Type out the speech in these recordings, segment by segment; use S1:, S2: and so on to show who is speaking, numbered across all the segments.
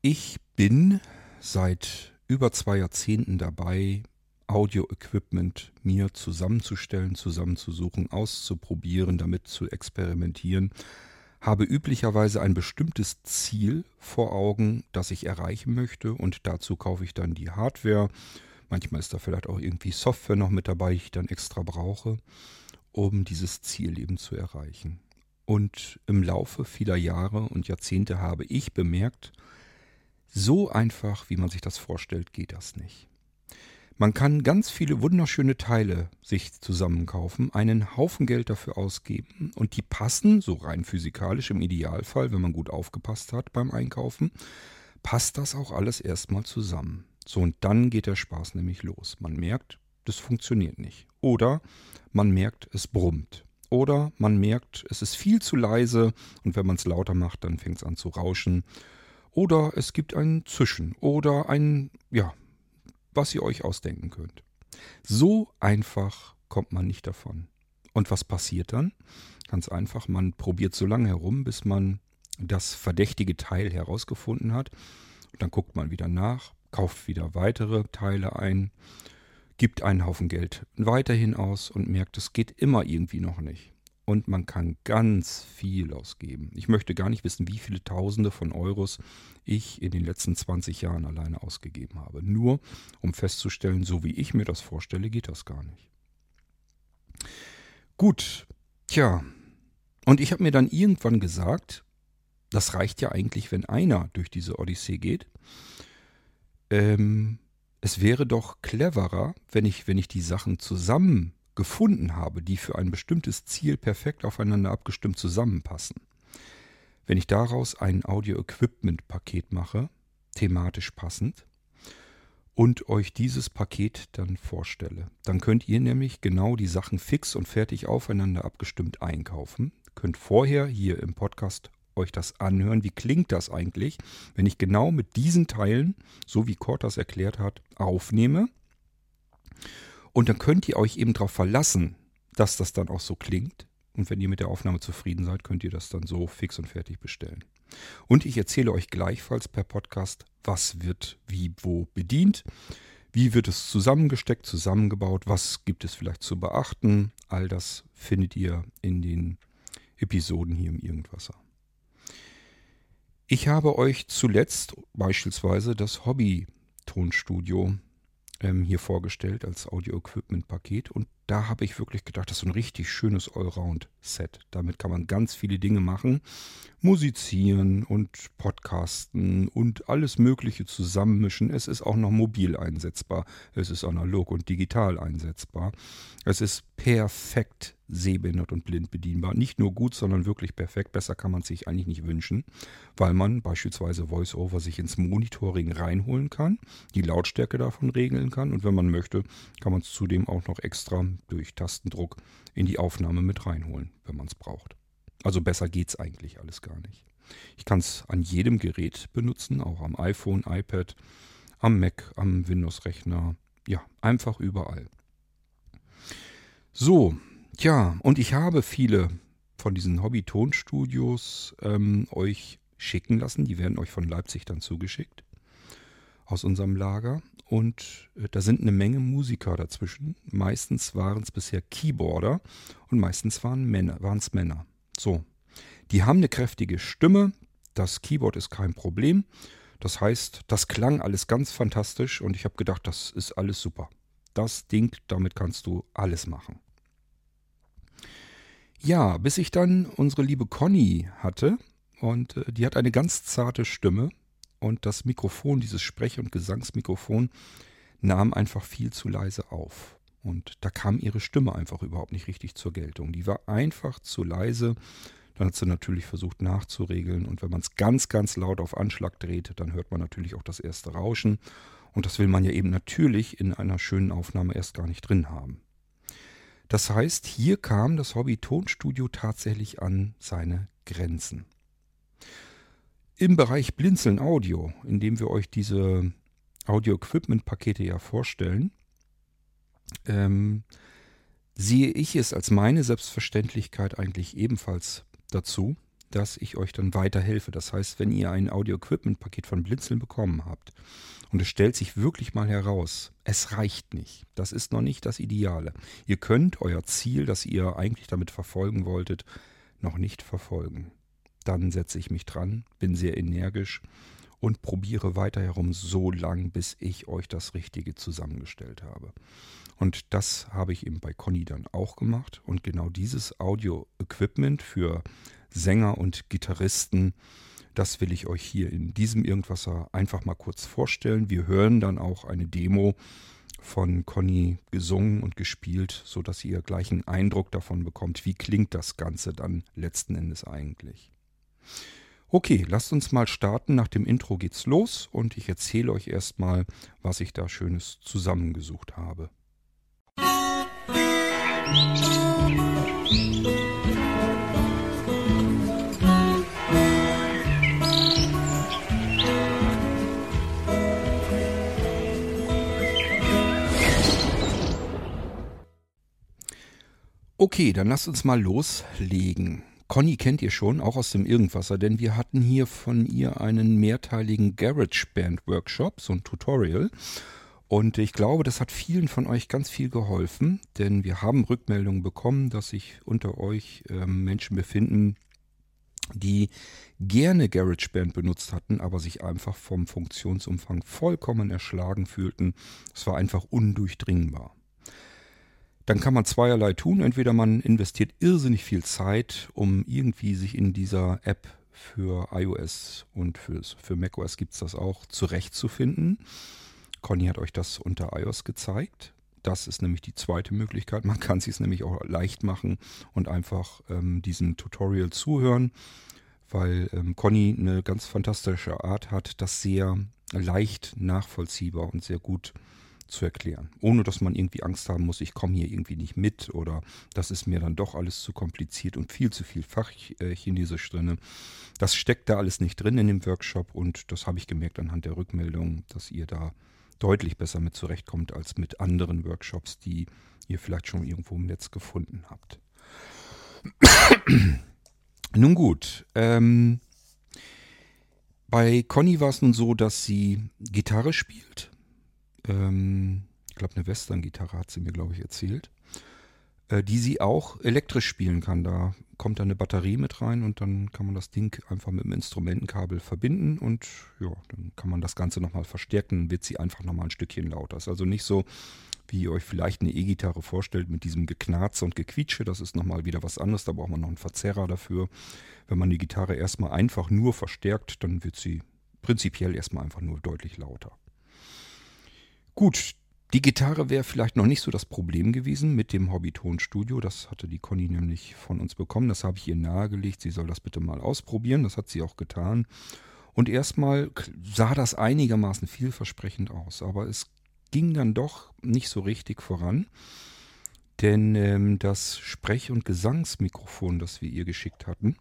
S1: Ich bin seit über zwei Jahrzehnten dabei, Audio-Equipment mir zusammenzustellen, zusammenzusuchen, auszuprobieren, damit zu experimentieren, habe üblicherweise ein bestimmtes Ziel vor Augen, das ich erreichen möchte und dazu kaufe ich dann die Hardware. Manchmal ist da vielleicht auch irgendwie Software noch mit dabei, die ich dann extra brauche, um dieses Ziel eben zu erreichen. Und im Laufe vieler Jahre und Jahrzehnte habe ich bemerkt, so einfach, wie man sich das vorstellt, geht das nicht. Man kann ganz viele wunderschöne Teile sich zusammenkaufen, einen Haufen Geld dafür ausgeben und die passen, so rein physikalisch im Idealfall, wenn man gut aufgepasst hat beim Einkaufen, passt das auch alles erstmal zusammen. So und dann geht der Spaß nämlich los. Man merkt, das funktioniert nicht. Oder man merkt, es brummt. Oder man merkt, es ist viel zu leise und wenn man es lauter macht, dann fängt es an zu rauschen. Oder es gibt ein Zischen oder ein, ja, was ihr euch ausdenken könnt. So einfach kommt man nicht davon. Und was passiert dann? Ganz einfach, man probiert so lange herum, bis man das verdächtige Teil herausgefunden hat. Und dann guckt man wieder nach, kauft wieder weitere Teile ein, gibt einen Haufen Geld weiterhin aus und merkt, es geht immer irgendwie noch nicht und man kann ganz viel ausgeben. Ich möchte gar nicht wissen, wie viele Tausende von Euros ich in den letzten 20 Jahren alleine ausgegeben habe. Nur um festzustellen, so wie ich mir das vorstelle, geht das gar nicht. Gut, tja. Und ich habe mir dann irgendwann gesagt, das reicht ja eigentlich, wenn einer durch diese Odyssee geht. Ähm, es wäre doch cleverer, wenn ich, wenn ich die Sachen zusammen gefunden habe, die für ein bestimmtes Ziel perfekt aufeinander abgestimmt zusammenpassen. Wenn ich daraus ein Audio-Equipment-Paket mache, thematisch passend, und euch dieses Paket dann vorstelle, dann könnt ihr nämlich genau die Sachen fix und fertig aufeinander abgestimmt einkaufen. Könnt vorher hier im Podcast euch das anhören. Wie klingt das eigentlich, wenn ich genau mit diesen Teilen, so wie Kort das erklärt hat, aufnehme und dann könnt ihr euch eben darauf verlassen, dass das dann auch so klingt. Und wenn ihr mit der Aufnahme zufrieden seid, könnt ihr das dann so fix und fertig bestellen. Und ich erzähle euch gleichfalls per Podcast, was wird wie wo bedient. Wie wird es zusammengesteckt, zusammengebaut? Was gibt es vielleicht zu beachten? All das findet ihr in den Episoden hier im Irgendwasser. Ich habe euch zuletzt beispielsweise das Hobby-Tonstudio ähm, hier vorgestellt als Audio-Equipment-Paket. Und da habe ich wirklich gedacht, das ist ein richtig schönes Allround-Set. Damit kann man ganz viele Dinge machen. Musizieren und podcasten und alles Mögliche zusammenmischen. Es ist auch noch mobil einsetzbar. Es ist analog und digital einsetzbar. Es ist perfekt sehbehindert und blind bedienbar. Nicht nur gut, sondern wirklich perfekt. Besser kann man sich eigentlich nicht wünschen, weil man beispielsweise VoiceOver sich ins Monitoring reinholen kann, die Lautstärke davon regeln kann und wenn man möchte, kann man es zudem auch noch extra durch Tastendruck in die Aufnahme mit reinholen, wenn man es braucht. Also besser geht es eigentlich alles gar nicht. Ich kann es an jedem Gerät benutzen, auch am iPhone, iPad, am Mac, am Windows-Rechner, ja, einfach überall. So, Tja, und ich habe viele von diesen Hobby-Tonstudios ähm, euch schicken lassen. Die werden euch von Leipzig dann zugeschickt aus unserem Lager. Und äh, da sind eine Menge Musiker dazwischen. Meistens waren es bisher Keyboarder und meistens waren Männer, es Männer. So, die haben eine kräftige Stimme. Das Keyboard ist kein Problem. Das heißt, das klang alles ganz fantastisch und ich habe gedacht, das ist alles super. Das Ding, damit kannst du alles machen. Ja, bis ich dann unsere liebe Conny hatte und äh, die hat eine ganz zarte Stimme und das Mikrofon, dieses Sprech- und Gesangsmikrofon, nahm einfach viel zu leise auf. Und da kam ihre Stimme einfach überhaupt nicht richtig zur Geltung. Die war einfach zu leise. Dann hat sie natürlich versucht nachzuregeln. Und wenn man es ganz, ganz laut auf Anschlag dreht, dann hört man natürlich auch das erste Rauschen. Und das will man ja eben natürlich in einer schönen Aufnahme erst gar nicht drin haben. Das heißt, hier kam das Hobby-Tonstudio tatsächlich an seine Grenzen. Im Bereich Blinzeln Audio, in dem wir euch diese Audio-Equipment-Pakete ja vorstellen, ähm, sehe ich es als meine Selbstverständlichkeit eigentlich ebenfalls dazu, dass ich euch dann weiterhelfe. Das heißt, wenn ihr ein Audio-Equipment-Paket von Blinzeln bekommen habt und es stellt sich wirklich mal heraus, es reicht nicht. Das ist noch nicht das Ideale. Ihr könnt euer Ziel, das ihr eigentlich damit verfolgen wolltet, noch nicht verfolgen. Dann setze ich mich dran, bin sehr energisch und probiere weiter herum so lang, bis ich euch das Richtige zusammengestellt habe. Und das habe ich eben bei Conny dann auch gemacht. Und genau dieses Audio-Equipment für Sänger und Gitarristen, das will ich euch hier in diesem Irgendwasser einfach mal kurz vorstellen. Wir hören dann auch eine Demo von Conny gesungen und gespielt, sodass ihr gleich einen Eindruck davon bekommt, wie klingt das Ganze dann letzten Endes eigentlich. Okay, lasst uns mal starten. Nach dem Intro geht's los und ich erzähle euch erstmal, was ich da Schönes zusammengesucht habe. Okay, dann lasst uns mal loslegen. Conny kennt ihr schon, auch aus dem Irgendwasser, denn wir hatten hier von ihr einen mehrteiligen GarageBand Workshop, so ein Tutorial. Und ich glaube, das hat vielen von euch ganz viel geholfen, denn wir haben Rückmeldungen bekommen, dass sich unter euch äh, Menschen befinden, die gerne GarageBand benutzt hatten, aber sich einfach vom Funktionsumfang vollkommen erschlagen fühlten. Es war einfach undurchdringbar dann kann man zweierlei tun. Entweder man investiert irrsinnig viel Zeit, um irgendwie sich in dieser App für iOS und fürs, für macOS gibt es das auch zurechtzufinden. Conny hat euch das unter iOS gezeigt. Das ist nämlich die zweite Möglichkeit. Man kann es sich nämlich auch leicht machen und einfach ähm, diesem Tutorial zuhören, weil ähm, Conny eine ganz fantastische Art hat, das sehr leicht nachvollziehbar und sehr gut zu erklären. Ohne dass man irgendwie Angst haben muss, ich komme hier irgendwie nicht mit oder das ist mir dann doch alles zu kompliziert und viel zu viel Fachchinesisch drin. Das steckt da alles nicht drin in dem Workshop und das habe ich gemerkt anhand der Rückmeldung, dass ihr da deutlich besser mit zurechtkommt als mit anderen Workshops, die ihr vielleicht schon irgendwo im Netz gefunden habt. nun gut, ähm, bei Conny war es nun so, dass sie Gitarre spielt ähm, ich glaube, eine Western-Gitarre hat sie mir, glaube ich, erzählt, äh, die sie auch elektrisch spielen kann. Da kommt dann eine Batterie mit rein und dann kann man das Ding einfach mit dem Instrumentenkabel verbinden und ja, dann kann man das Ganze nochmal verstärken, wird sie einfach nochmal ein Stückchen lauter. ist also nicht so, wie ihr euch vielleicht eine E-Gitarre vorstellt mit diesem Geknarze und Gequietsche. Das ist nochmal wieder was anderes, da braucht man noch einen Verzerrer dafür. Wenn man die Gitarre erstmal einfach nur verstärkt, dann wird sie prinzipiell erstmal einfach nur deutlich lauter. Gut, die Gitarre wäre vielleicht noch nicht so das Problem gewesen mit dem Hobbytonstudio. Das hatte die Conny nämlich von uns bekommen. Das habe ich ihr nahegelegt. Sie soll das bitte mal ausprobieren. Das hat sie auch getan. Und erstmal sah das einigermaßen vielversprechend aus. Aber es ging dann doch nicht so richtig voran. Denn ähm, das Sprech- und Gesangsmikrofon, das wir ihr geschickt hatten,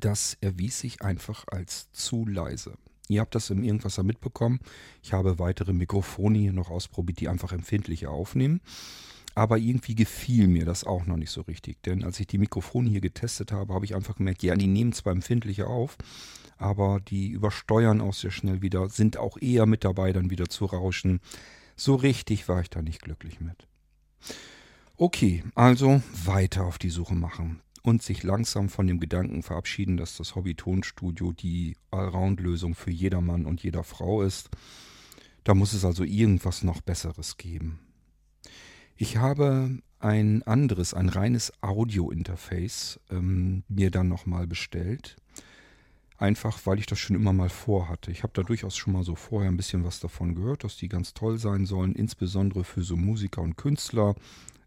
S1: das erwies sich einfach als zu leise. Ihr habt das im Irgendwasser mitbekommen. Ich habe weitere Mikrofone hier noch ausprobiert, die einfach empfindlicher aufnehmen. Aber irgendwie gefiel mir das auch noch nicht so richtig. Denn als ich die Mikrofone hier getestet habe, habe ich einfach gemerkt, ja, die nehmen zwar empfindlicher auf, aber die übersteuern auch sehr schnell wieder, sind auch eher mit dabei, dann wieder zu rauschen. So richtig war ich da nicht glücklich mit. Okay, also weiter auf die Suche machen und sich langsam von dem Gedanken verabschieden, dass das Hobby-Tonstudio die Allround-Lösung für jedermann und jeder Frau ist. Da muss es also irgendwas noch Besseres geben. Ich habe ein anderes, ein reines Audio-Interface ähm, mir dann nochmal bestellt. Einfach, weil ich das schon immer mal vorhatte. Ich habe da durchaus schon mal so vorher ein bisschen was davon gehört, dass die ganz toll sein sollen, insbesondere für so Musiker und Künstler,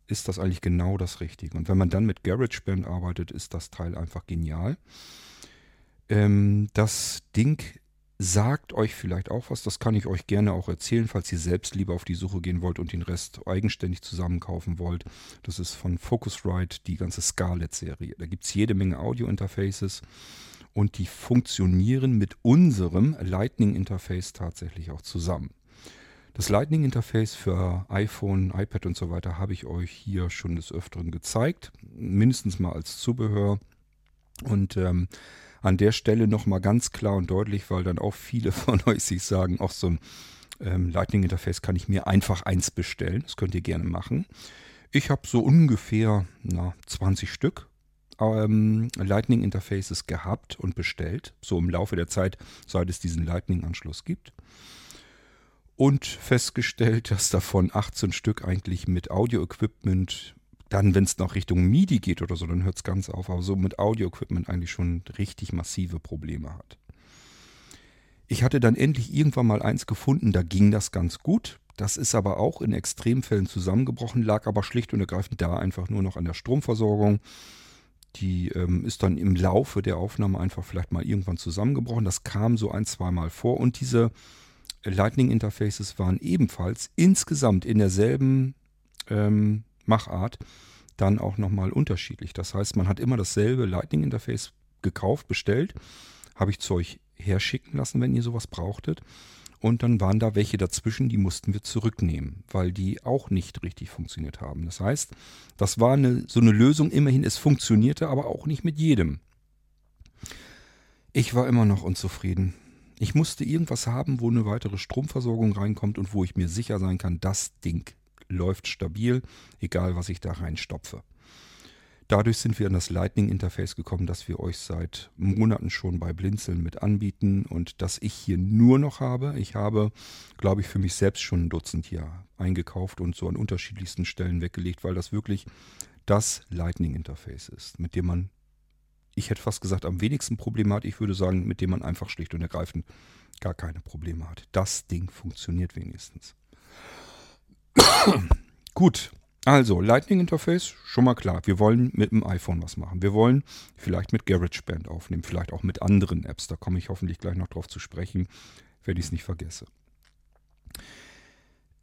S1: ist das eigentlich genau das Richtige. Und wenn man dann mit GarageBand arbeitet, ist das Teil einfach genial. Ähm, das Ding sagt euch vielleicht auch was, das kann ich euch gerne auch erzählen, falls ihr selbst lieber auf die Suche gehen wollt und den Rest eigenständig zusammenkaufen wollt. Das ist von Focusrite die ganze Scarlett-Serie. Da gibt es jede Menge Audio-Interfaces und die funktionieren mit unserem Lightning-Interface tatsächlich auch zusammen. Das Lightning-Interface für iPhone, iPad und so weiter habe ich euch hier schon des Öfteren gezeigt. Mindestens mal als Zubehör. Und ähm, an der Stelle nochmal ganz klar und deutlich, weil dann auch viele von euch sich sagen, auch so ein ähm, Lightning Interface kann ich mir einfach eins bestellen. Das könnt ihr gerne machen. Ich habe so ungefähr na, 20 Stück ähm, Lightning Interfaces gehabt und bestellt. So im Laufe der Zeit, seit es diesen Lightning-Anschluss gibt. Und festgestellt, dass davon 18 Stück eigentlich mit Audio-Equipment, dann wenn es noch Richtung MIDI geht oder so, dann hört es ganz auf, aber so mit Audio-Equipment eigentlich schon richtig massive Probleme hat. Ich hatte dann endlich irgendwann mal eins gefunden, da ging das ganz gut. Das ist aber auch in Extremfällen zusammengebrochen, lag aber schlicht und ergreifend da einfach nur noch an der Stromversorgung. Die ähm, ist dann im Laufe der Aufnahme einfach vielleicht mal irgendwann zusammengebrochen. Das kam so ein, zwei Mal vor. Und diese Lightning Interfaces waren ebenfalls insgesamt in derselben ähm, Machart dann auch nochmal unterschiedlich. Das heißt, man hat immer dasselbe Lightning Interface gekauft, bestellt, habe ich zu euch herschicken lassen, wenn ihr sowas brauchtet. Und dann waren da welche dazwischen, die mussten wir zurücknehmen, weil die auch nicht richtig funktioniert haben. Das heißt, das war eine, so eine Lösung, immerhin, es funktionierte, aber auch nicht mit jedem. Ich war immer noch unzufrieden. Ich musste irgendwas haben, wo eine weitere Stromversorgung reinkommt und wo ich mir sicher sein kann, das Ding läuft stabil, egal was ich da reinstopfe. Dadurch sind wir an das Lightning-Interface gekommen, das wir euch seit Monaten schon bei Blinzeln mit anbieten und das ich hier nur noch habe. Ich habe, glaube ich, für mich selbst schon ein Dutzend hier eingekauft und so an unterschiedlichsten Stellen weggelegt, weil das wirklich das Lightning-Interface ist, mit dem man, ich hätte fast gesagt, am wenigsten Probleme hat. Ich würde sagen, mit dem man einfach schlicht und ergreifend gar keine Probleme hat. Das Ding funktioniert wenigstens. Gut, also, Lightning Interface, schon mal klar. Wir wollen mit dem iPhone was machen. Wir wollen vielleicht mit GarageBand aufnehmen, vielleicht auch mit anderen Apps. Da komme ich hoffentlich gleich noch drauf zu sprechen, wenn ich es nicht vergesse.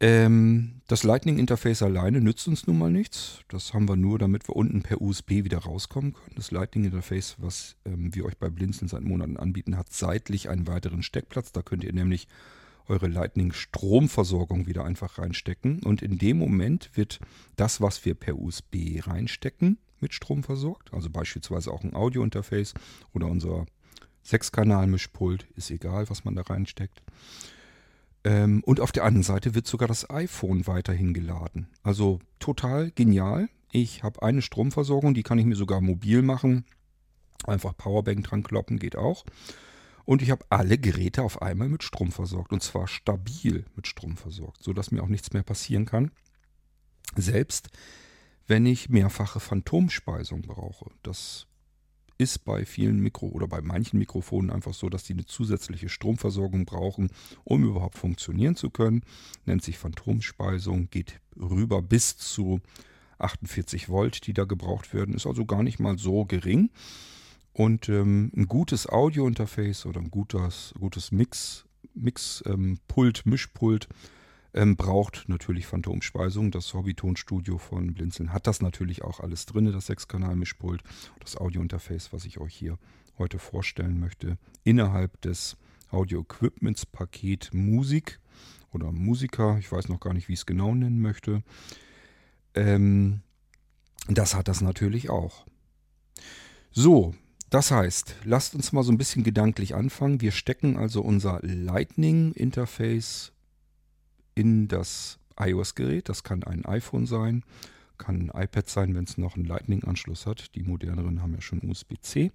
S1: Ähm, das Lightning Interface alleine nützt uns nun mal nichts. Das haben wir nur, damit wir unten per USB wieder rauskommen können. Das Lightning Interface, was ähm, wir euch bei Blinzeln seit Monaten anbieten, hat seitlich einen weiteren Steckplatz. Da könnt ihr nämlich eure Lightning-Stromversorgung wieder einfach reinstecken. Und in dem Moment wird das, was wir per USB reinstecken, mit Strom versorgt. Also beispielsweise auch ein Audio-Interface oder unser Sechskanal-Mischpult, ist egal, was man da reinsteckt. Ähm, und auf der anderen Seite wird sogar das iPhone weiterhin geladen. Also total genial. Ich habe eine Stromversorgung, die kann ich mir sogar mobil machen. Einfach Powerbank dran kloppen, geht auch. Und ich habe alle Geräte auf einmal mit Strom versorgt. Und zwar stabil mit Strom versorgt, sodass mir auch nichts mehr passieren kann. Selbst wenn ich mehrfache Phantomspeisung brauche. Das ist bei vielen Mikro- oder bei manchen Mikrofonen einfach so, dass die eine zusätzliche Stromversorgung brauchen, um überhaupt funktionieren zu können. Nennt sich Phantomspeisung, geht rüber bis zu 48 Volt, die da gebraucht werden. Ist also gar nicht mal so gering. Und ähm, ein gutes Audio-Interface oder ein gutes, gutes Mix, Mix-Pult, ähm, Mischpult ähm, braucht natürlich Phantomspeisung. Das Hobbytonstudio von Blinzeln hat das natürlich auch alles drin, das Sechskanal-Mischpult, das Audio-Interface, was ich euch hier heute vorstellen möchte, innerhalb des Audio-Equipments-Paket Musik oder Musiker, ich weiß noch gar nicht, wie ich es genau nennen möchte. Ähm, das hat das natürlich auch. So, das heißt, lasst uns mal so ein bisschen gedanklich anfangen. Wir stecken also unser Lightning-Interface in das iOS-Gerät. Das kann ein iPhone sein, kann ein iPad sein, wenn es noch einen Lightning-Anschluss hat. Die moderneren haben ja schon USB-C.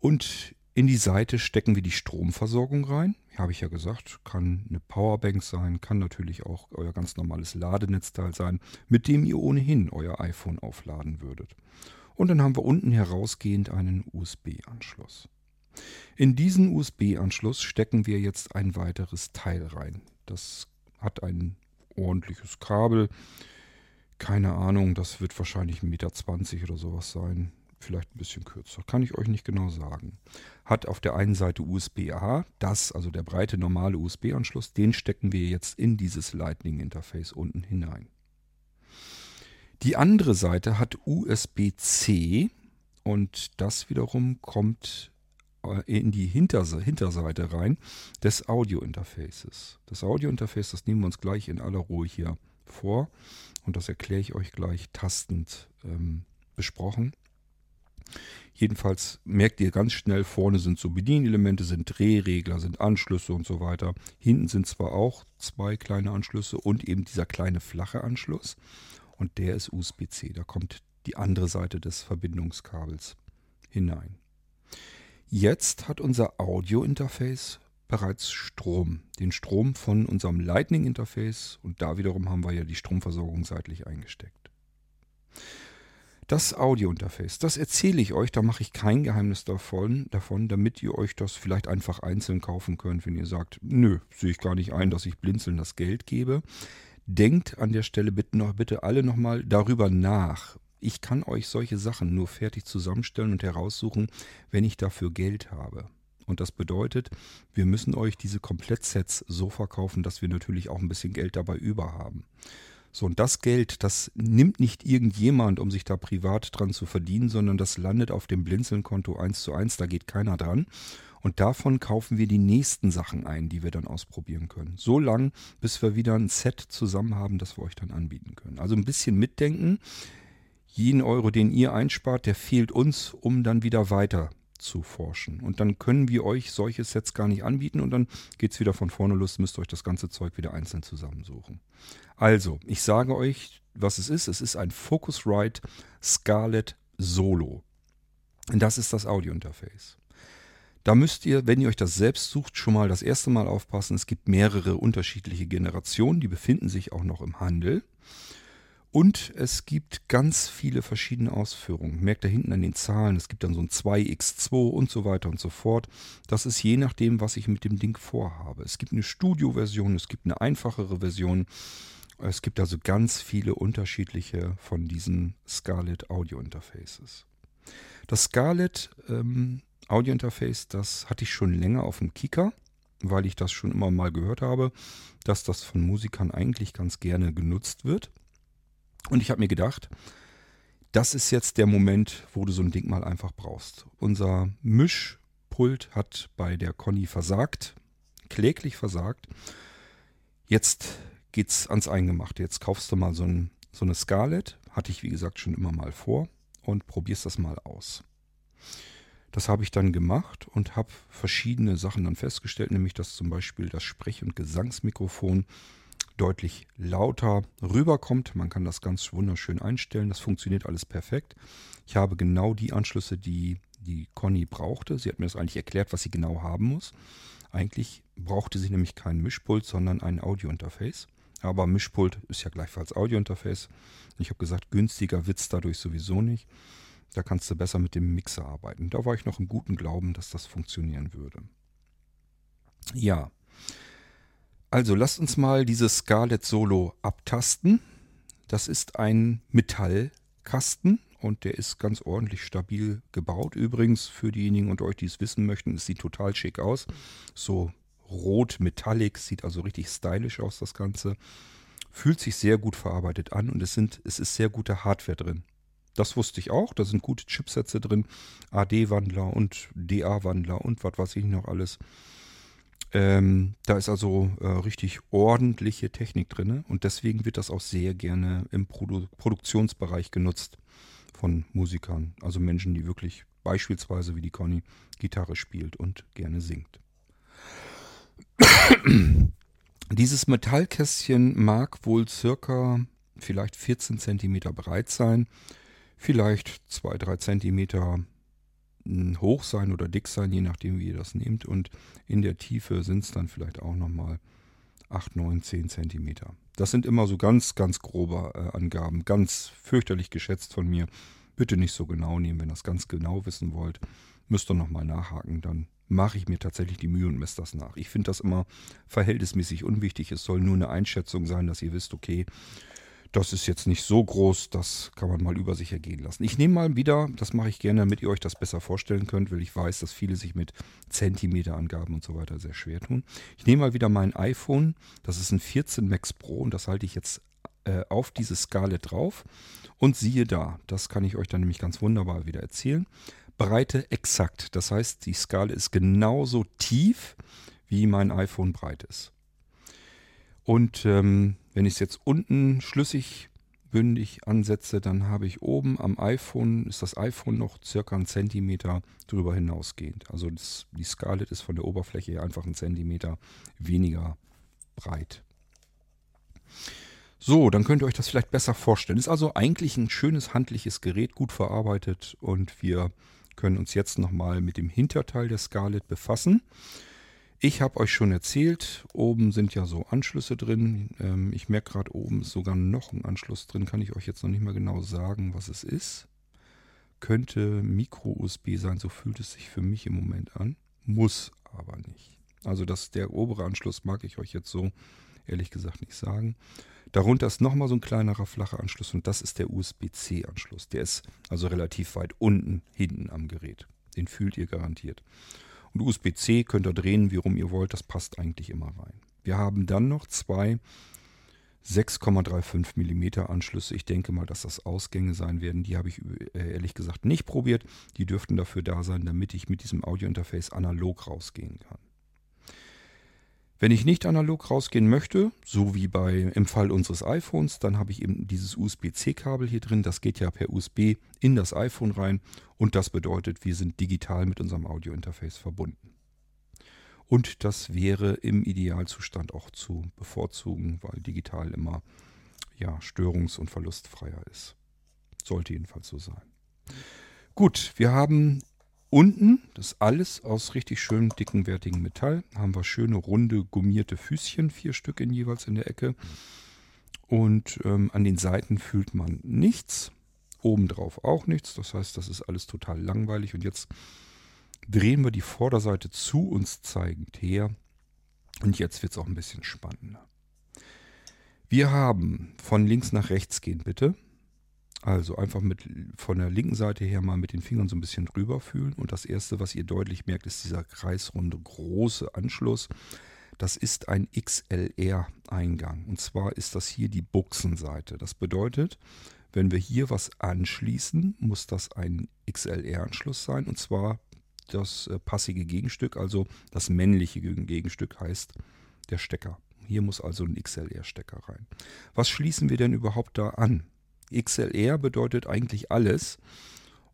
S1: Und in die Seite stecken wir die Stromversorgung rein. Habe ich ja gesagt, kann eine Powerbank sein, kann natürlich auch euer ganz normales Ladenetzteil sein, mit dem ihr ohnehin euer iPhone aufladen würdet. Und dann haben wir unten herausgehend einen USB-Anschluss. In diesen USB-Anschluss stecken wir jetzt ein weiteres Teil rein. Das hat ein ordentliches Kabel. Keine Ahnung, das wird wahrscheinlich 1,20 Meter oder sowas sein. Vielleicht ein bisschen kürzer. Kann ich euch nicht genau sagen. Hat auf der einen Seite USB-A, das, also der breite normale USB-Anschluss, den stecken wir jetzt in dieses Lightning-Interface unten hinein. Die andere Seite hat USB-C und das wiederum kommt in die Hinterseite rein des Audio-Interfaces. Das Audio-Interface, das nehmen wir uns gleich in aller Ruhe hier vor und das erkläre ich euch gleich tastend ähm, besprochen. Jedenfalls merkt ihr ganz schnell, vorne sind so Bedienelemente, sind Drehregler, sind Anschlüsse und so weiter. Hinten sind zwar auch zwei kleine Anschlüsse und eben dieser kleine flache Anschluss. Und der ist USB-C. Da kommt die andere Seite des Verbindungskabels hinein. Jetzt hat unser Audio-Interface bereits Strom. Den Strom von unserem Lightning-Interface und da wiederum haben wir ja die Stromversorgung seitlich eingesteckt. Das Audio-Interface, das erzähle ich euch, da mache ich kein Geheimnis davon, davon, damit ihr euch das vielleicht einfach einzeln kaufen könnt, wenn ihr sagt, nö, sehe ich gar nicht ein, dass ich blinzeln das Geld gebe. Denkt an der Stelle bitte noch bitte alle nochmal darüber nach. Ich kann euch solche Sachen nur fertig zusammenstellen und heraussuchen, wenn ich dafür Geld habe. Und das bedeutet, wir müssen euch diese Komplettsets so verkaufen, dass wir natürlich auch ein bisschen Geld dabei über haben. So, und das Geld, das nimmt nicht irgendjemand, um sich da privat dran zu verdienen, sondern das landet auf dem Blinzeln-Konto 1 zu 1, da geht keiner dran. Und davon kaufen wir die nächsten Sachen ein, die wir dann ausprobieren können. So lang, bis wir wieder ein Set zusammen haben, das wir euch dann anbieten können. Also ein bisschen mitdenken. Jeden Euro, den ihr einspart, der fehlt uns, um dann wieder weiter zu forschen. Und dann können wir euch solche Sets gar nicht anbieten und dann geht es wieder von vorne los, müsst ihr euch das ganze Zeug wieder einzeln zusammensuchen. Also, ich sage euch, was es ist. Es ist ein Focusrite Scarlett Solo. Und das ist das Audiointerface. Da müsst ihr, wenn ihr euch das selbst sucht, schon mal das erste Mal aufpassen. Es gibt mehrere unterschiedliche Generationen, die befinden sich auch noch im Handel. Und es gibt ganz viele verschiedene Ausführungen. Merkt da hinten an den Zahlen, es gibt dann so ein 2x2 und so weiter und so fort. Das ist je nachdem, was ich mit dem Ding vorhabe. Es gibt eine Studio-Version, es gibt eine einfachere Version. Es gibt also ganz viele unterschiedliche von diesen Scarlett Audio Interfaces. Das Scarlett ähm, Audio Interface, das hatte ich schon länger auf dem Kika, weil ich das schon immer mal gehört habe, dass das von Musikern eigentlich ganz gerne genutzt wird. Und ich habe mir gedacht, das ist jetzt der Moment, wo du so ein Ding mal einfach brauchst. Unser Mischpult hat bei der Conny versagt, kläglich versagt. Jetzt geht's ans Eingemachte. Jetzt kaufst du mal so, ein, so eine Scarlett, hatte ich wie gesagt schon immer mal vor, und probierst das mal aus. Das habe ich dann gemacht und habe verschiedene Sachen dann festgestellt, nämlich dass zum Beispiel das Sprech- und Gesangsmikrofon deutlich lauter rüberkommt. Man kann das ganz wunderschön einstellen. Das funktioniert alles perfekt. Ich habe genau die Anschlüsse, die die Conny brauchte. Sie hat mir das eigentlich erklärt, was sie genau haben muss. Eigentlich brauchte sie nämlich kein Mischpult, sondern ein Audiointerface. Aber Mischpult ist ja gleichfalls Audiointerface. Ich habe gesagt, günstiger wird es dadurch sowieso nicht. Da kannst du besser mit dem Mixer arbeiten. Da war ich noch im guten Glauben, dass das funktionieren würde. Ja, also lasst uns mal dieses Scarlett Solo abtasten. Das ist ein Metallkasten und der ist ganz ordentlich stabil gebaut. Übrigens, für diejenigen unter euch, die es wissen möchten, es sieht total schick aus. So rot metallic, sieht also richtig stylisch aus, das Ganze. Fühlt sich sehr gut verarbeitet an und es, sind, es ist sehr gute Hardware drin. Das wusste ich auch, da sind gute Chipsätze drin, AD-Wandler und DA-Wandler und was weiß ich noch alles. Ähm, da ist also äh, richtig ordentliche Technik drin und deswegen wird das auch sehr gerne im Produ Produktionsbereich genutzt von Musikern. Also Menschen, die wirklich beispielsweise wie die Conny Gitarre spielt und gerne singt. Dieses Metallkästchen mag wohl circa vielleicht 14 cm breit sein, vielleicht 2-3 cm hoch sein oder dick sein, je nachdem, wie ihr das nehmt. Und in der Tiefe sind es dann vielleicht auch nochmal 8, 9, 10 Zentimeter. Das sind immer so ganz, ganz grobe äh, Angaben, ganz fürchterlich geschätzt von mir. Bitte nicht so genau nehmen, wenn ihr das ganz genau wissen wollt. Müsst ihr nochmal nachhaken, dann mache ich mir tatsächlich die Mühe und messe das nach. Ich finde das immer verhältnismäßig unwichtig. Es soll nur eine Einschätzung sein, dass ihr wisst, okay, das ist jetzt nicht so groß, das kann man mal über sich ergehen lassen. Ich nehme mal wieder, das mache ich gerne, damit ihr euch das besser vorstellen könnt, weil ich weiß, dass viele sich mit Zentimeterangaben und so weiter sehr schwer tun. Ich nehme mal wieder mein iPhone, das ist ein 14 Max Pro und das halte ich jetzt äh, auf diese Skala drauf und siehe da, das kann ich euch dann nämlich ganz wunderbar wieder erzählen. Breite exakt, das heißt, die Skala ist genauso tief, wie mein iPhone breit ist. Und ähm, wenn ich es jetzt unten schlüssig bündig ansetze, dann habe ich oben am iPhone, ist das iPhone noch circa einen Zentimeter drüber hinausgehend. Also das, die Scarlett ist von der Oberfläche her einfach einen Zentimeter weniger breit. So, dann könnt ihr euch das vielleicht besser vorstellen. Ist also eigentlich ein schönes handliches Gerät, gut verarbeitet und wir können uns jetzt nochmal mit dem Hinterteil der Scarlett befassen. Ich habe euch schon erzählt, oben sind ja so Anschlüsse drin. Ähm, ich merke gerade, oben ist sogar noch ein Anschluss drin. Kann ich euch jetzt noch nicht mal genau sagen, was es ist. Könnte Micro-USB sein, so fühlt es sich für mich im Moment an. Muss aber nicht. Also das, der obere Anschluss mag ich euch jetzt so ehrlich gesagt nicht sagen. Darunter ist nochmal so ein kleinerer flacher Anschluss und das ist der USB-C-Anschluss. Der ist also relativ weit unten hinten am Gerät. Den fühlt ihr garantiert. Und USB-C könnt ihr drehen, wie rum ihr wollt. Das passt eigentlich immer rein. Wir haben dann noch zwei 6,35 mm Anschlüsse. Ich denke mal, dass das Ausgänge sein werden. Die habe ich äh, ehrlich gesagt nicht probiert. Die dürften dafür da sein, damit ich mit diesem Audiointerface analog rausgehen kann. Wenn ich nicht analog rausgehen möchte, so wie bei, im Fall unseres iPhones, dann habe ich eben dieses USB-C-Kabel hier drin. Das geht ja per USB in das iPhone rein und das bedeutet, wir sind digital mit unserem Audiointerface verbunden. Und das wäre im Idealzustand auch zu bevorzugen, weil digital immer ja, störungs- und verlustfreier ist. Sollte jedenfalls so sein. Gut, wir haben Unten, das ist alles aus richtig schön dicken, wertigen Metall, haben wir schöne, runde, gummierte Füßchen, vier Stück in jeweils in der Ecke. Und ähm, an den Seiten fühlt man nichts, obendrauf auch nichts. Das heißt, das ist alles total langweilig. Und jetzt drehen wir die Vorderseite zu uns zeigend her. Und jetzt wird es auch ein bisschen spannender. Wir haben von links nach rechts gehen, bitte. Also einfach mit von der linken Seite her mal mit den Fingern so ein bisschen drüber fühlen. Und das erste, was ihr deutlich merkt, ist dieser kreisrunde große Anschluss. Das ist ein XLR-Eingang. Und zwar ist das hier die Buchsenseite. Das bedeutet, wenn wir hier was anschließen, muss das ein XLR-Anschluss sein. Und zwar das äh, passige Gegenstück, also das männliche Gegenstück heißt der Stecker. Hier muss also ein XLR-Stecker rein. Was schließen wir denn überhaupt da an? XLR bedeutet eigentlich alles.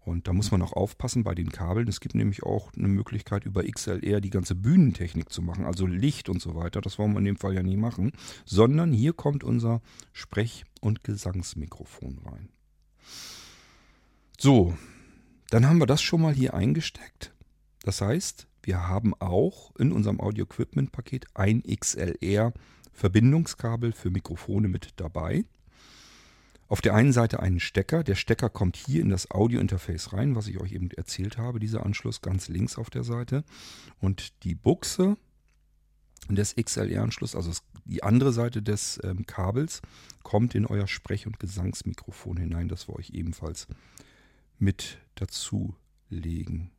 S1: Und da muss man auch aufpassen bei den Kabeln. Es gibt nämlich auch eine Möglichkeit, über XLR die ganze Bühnentechnik zu machen, also Licht und so weiter. Das wollen wir in dem Fall ja nie machen, sondern hier kommt unser Sprech- und Gesangsmikrofon rein. So, dann haben wir das schon mal hier eingesteckt. Das heißt, wir haben auch in unserem Audio-Equipment-Paket ein XLR-Verbindungskabel für Mikrofone mit dabei. Auf der einen Seite einen Stecker. Der Stecker kommt hier in das Audio-Interface rein, was ich euch eben erzählt habe, dieser Anschluss ganz links auf der Seite. Und die Buchse des XLR-Anschlusses, also die andere Seite des ähm, Kabels, kommt in euer Sprech- und Gesangsmikrofon hinein, das wir euch ebenfalls mit dazu legen.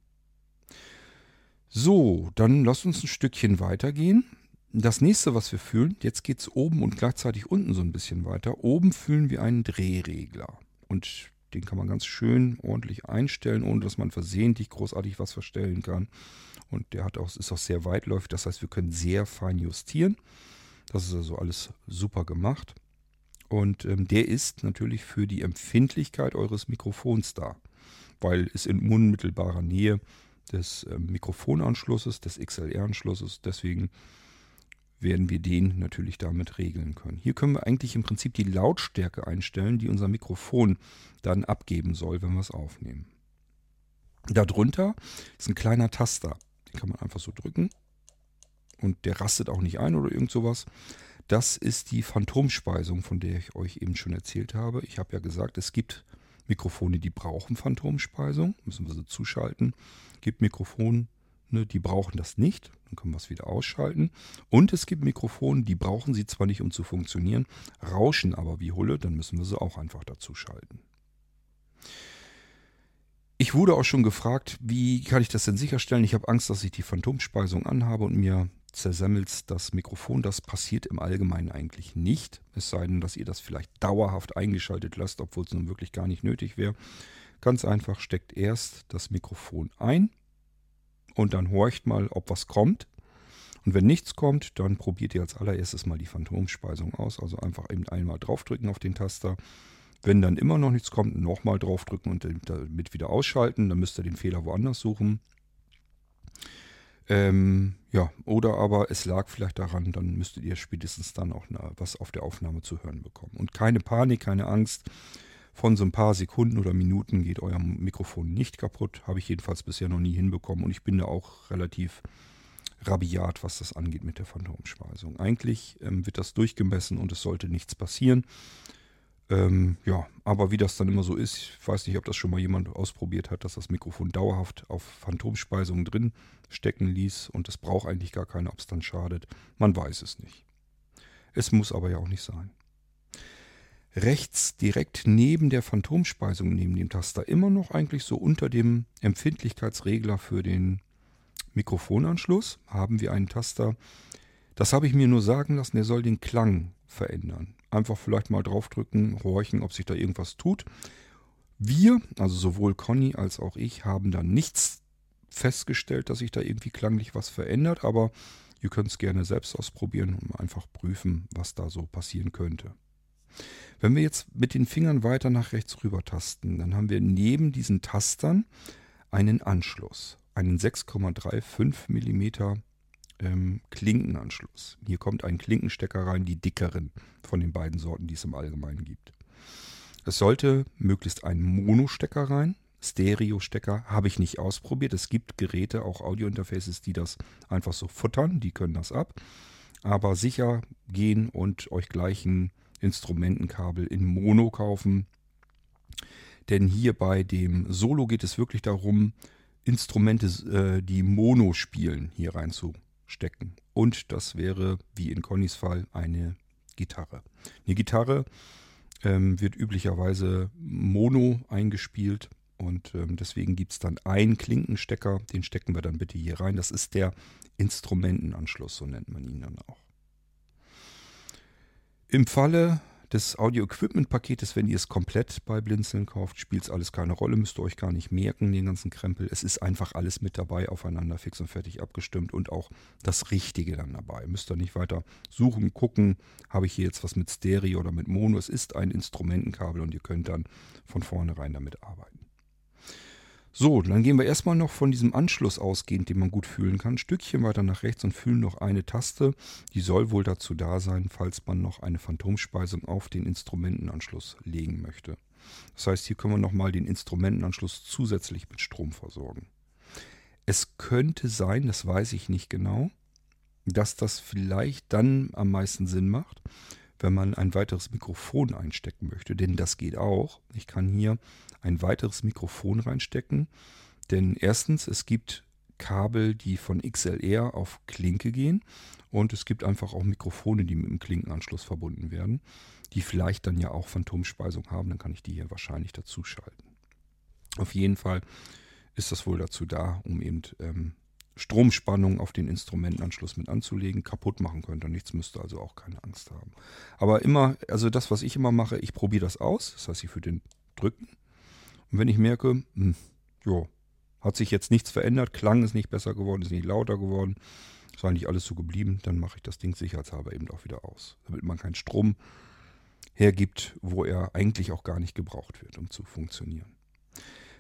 S1: So, dann lasst uns ein Stückchen weitergehen. Das nächste, was wir fühlen, jetzt geht es oben und gleichzeitig unten so ein bisschen weiter. Oben fühlen wir einen Drehregler. Und den kann man ganz schön ordentlich einstellen, ohne dass man versehentlich großartig was verstellen kann. Und der hat auch, ist auch sehr weitläufig. Das heißt, wir können sehr fein justieren. Das ist also alles super gemacht. Und ähm, der ist natürlich für die Empfindlichkeit eures Mikrofons da, weil es in unmittelbarer Nähe des ähm, Mikrofonanschlusses, des XLR-Anschlusses, deswegen werden wir den natürlich damit regeln können. Hier können wir eigentlich im Prinzip die Lautstärke einstellen, die unser Mikrofon dann abgeben soll, wenn wir es aufnehmen. Darunter ist ein kleiner Taster. Den kann man einfach so drücken und der rastet auch nicht ein oder irgend sowas. Das ist die Phantomspeisung, von der ich euch eben schon erzählt habe. Ich habe ja gesagt, es gibt Mikrofone, die brauchen Phantomspeisung, müssen wir sie zuschalten. Es gibt Mikrofone, Ne, die brauchen das nicht, dann können wir es wieder ausschalten. Und es gibt Mikrofone, die brauchen sie zwar nicht, um zu funktionieren, rauschen aber wie Hulle, dann müssen wir sie auch einfach dazu schalten. Ich wurde auch schon gefragt, wie kann ich das denn sicherstellen? Ich habe Angst, dass ich die Phantomspeisung anhabe und mir zersemmelt das Mikrofon. Das passiert im Allgemeinen eigentlich nicht. Es sei denn, dass ihr das vielleicht dauerhaft eingeschaltet lasst, obwohl es nun wirklich gar nicht nötig wäre. Ganz einfach steckt erst das Mikrofon ein und dann horcht mal, ob was kommt. Und wenn nichts kommt, dann probiert ihr als allererstes mal die Phantomspeisung aus. Also einfach eben einmal draufdrücken auf den Taster. Wenn dann immer noch nichts kommt, nochmal draufdrücken und damit wieder ausschalten. Dann müsst ihr den Fehler woanders suchen. Ähm, ja, oder aber es lag vielleicht daran, dann müsstet ihr spätestens dann auch was auf der Aufnahme zu hören bekommen. Und keine Panik, keine Angst. Von so ein paar Sekunden oder Minuten geht euer Mikrofon nicht kaputt. Habe ich jedenfalls bisher noch nie hinbekommen. Und ich bin da auch relativ rabiat, was das angeht mit der Phantomspeisung. Eigentlich ähm, wird das durchgemessen und es sollte nichts passieren. Ähm, ja, aber wie das dann immer so ist, ich weiß nicht, ob das schon mal jemand ausprobiert hat, dass das Mikrofon dauerhaft auf Phantomspeisung drin stecken ließ und es braucht eigentlich gar keine, ob es dann schadet. Man weiß es nicht. Es muss aber ja auch nicht sein. Rechts direkt neben der Phantomspeisung, neben dem Taster, immer noch eigentlich so unter dem Empfindlichkeitsregler für den Mikrofonanschluss haben wir einen Taster. Das habe ich mir nur sagen lassen, der soll den Klang verändern. Einfach vielleicht mal draufdrücken, horchen, ob sich da irgendwas tut. Wir, also sowohl Conny als auch ich, haben da nichts festgestellt, dass sich da irgendwie klanglich was verändert, aber ihr könnt es gerne selbst ausprobieren und einfach prüfen, was da so passieren könnte. Wenn wir jetzt mit den Fingern weiter nach rechts rüber tasten, dann haben wir neben diesen Tastern einen Anschluss, einen 6,35 mm ähm, Klinkenanschluss. Hier kommt ein Klinkenstecker rein, die dickeren von den beiden Sorten, die es im Allgemeinen gibt. Es sollte möglichst ein Mono-Stecker rein. Stereo-Stecker habe ich nicht ausprobiert. Es gibt Geräte, auch Audio-Interfaces, die das einfach so futtern, die können das ab. Aber sicher gehen und euch gleich ein Instrumentenkabel in Mono kaufen. Denn hier bei dem Solo geht es wirklich darum, Instrumente, äh, die Mono spielen, hier reinzuholen stecken. Und das wäre, wie in Connys Fall, eine Gitarre. Eine Gitarre ähm, wird üblicherweise mono eingespielt und ähm, deswegen gibt es dann einen Klinkenstecker, den stecken wir dann bitte hier rein. Das ist der Instrumentenanschluss, so nennt man ihn dann auch. Im Falle des Audio-Equipment-Paketes, wenn ihr es komplett bei Blinzeln kauft, spielt es alles keine Rolle, müsst ihr euch gar nicht merken, den ganzen Krempel. Es ist einfach alles mit dabei, aufeinander fix und fertig abgestimmt und auch das Richtige dann dabei. Müsst ihr nicht weiter suchen, gucken, habe ich hier jetzt was mit Stereo oder mit Mono. Es ist ein Instrumentenkabel und ihr könnt dann von vornherein damit arbeiten. So, dann gehen wir erstmal noch von diesem Anschluss ausgehend, den man gut fühlen kann, ein Stückchen weiter nach rechts und fühlen noch eine Taste. Die soll wohl dazu da sein, falls man noch eine Phantomspeisung auf den Instrumentenanschluss legen möchte. Das heißt, hier können wir nochmal den Instrumentenanschluss zusätzlich mit Strom versorgen. Es könnte sein, das weiß ich nicht genau, dass das vielleicht dann am meisten Sinn macht, wenn man ein weiteres Mikrofon einstecken möchte. Denn das geht auch. Ich kann hier ein weiteres Mikrofon reinstecken. Denn erstens, es gibt Kabel, die von XLR auf Klinke gehen. Und es gibt einfach auch Mikrofone, die mit dem Klinkenanschluss verbunden werden, die vielleicht dann ja auch Phantomspeisung haben. Dann kann ich die hier wahrscheinlich dazu schalten. Auf jeden Fall ist das wohl dazu da, um eben ähm, Stromspannung auf den Instrumentenanschluss mit anzulegen. Kaputt machen könnte nichts, müsste also auch keine Angst haben. Aber immer, also das, was ich immer mache, ich probiere das aus. Das heißt, ich würde den drücken. Und wenn ich merke, hm, jo, hat sich jetzt nichts verändert, Klang ist nicht besser geworden, ist nicht lauter geworden, ist eigentlich alles so geblieben, dann mache ich das Ding sicherheitshalber eben auch wieder aus. Damit man keinen Strom hergibt, wo er eigentlich auch gar nicht gebraucht wird, um zu funktionieren.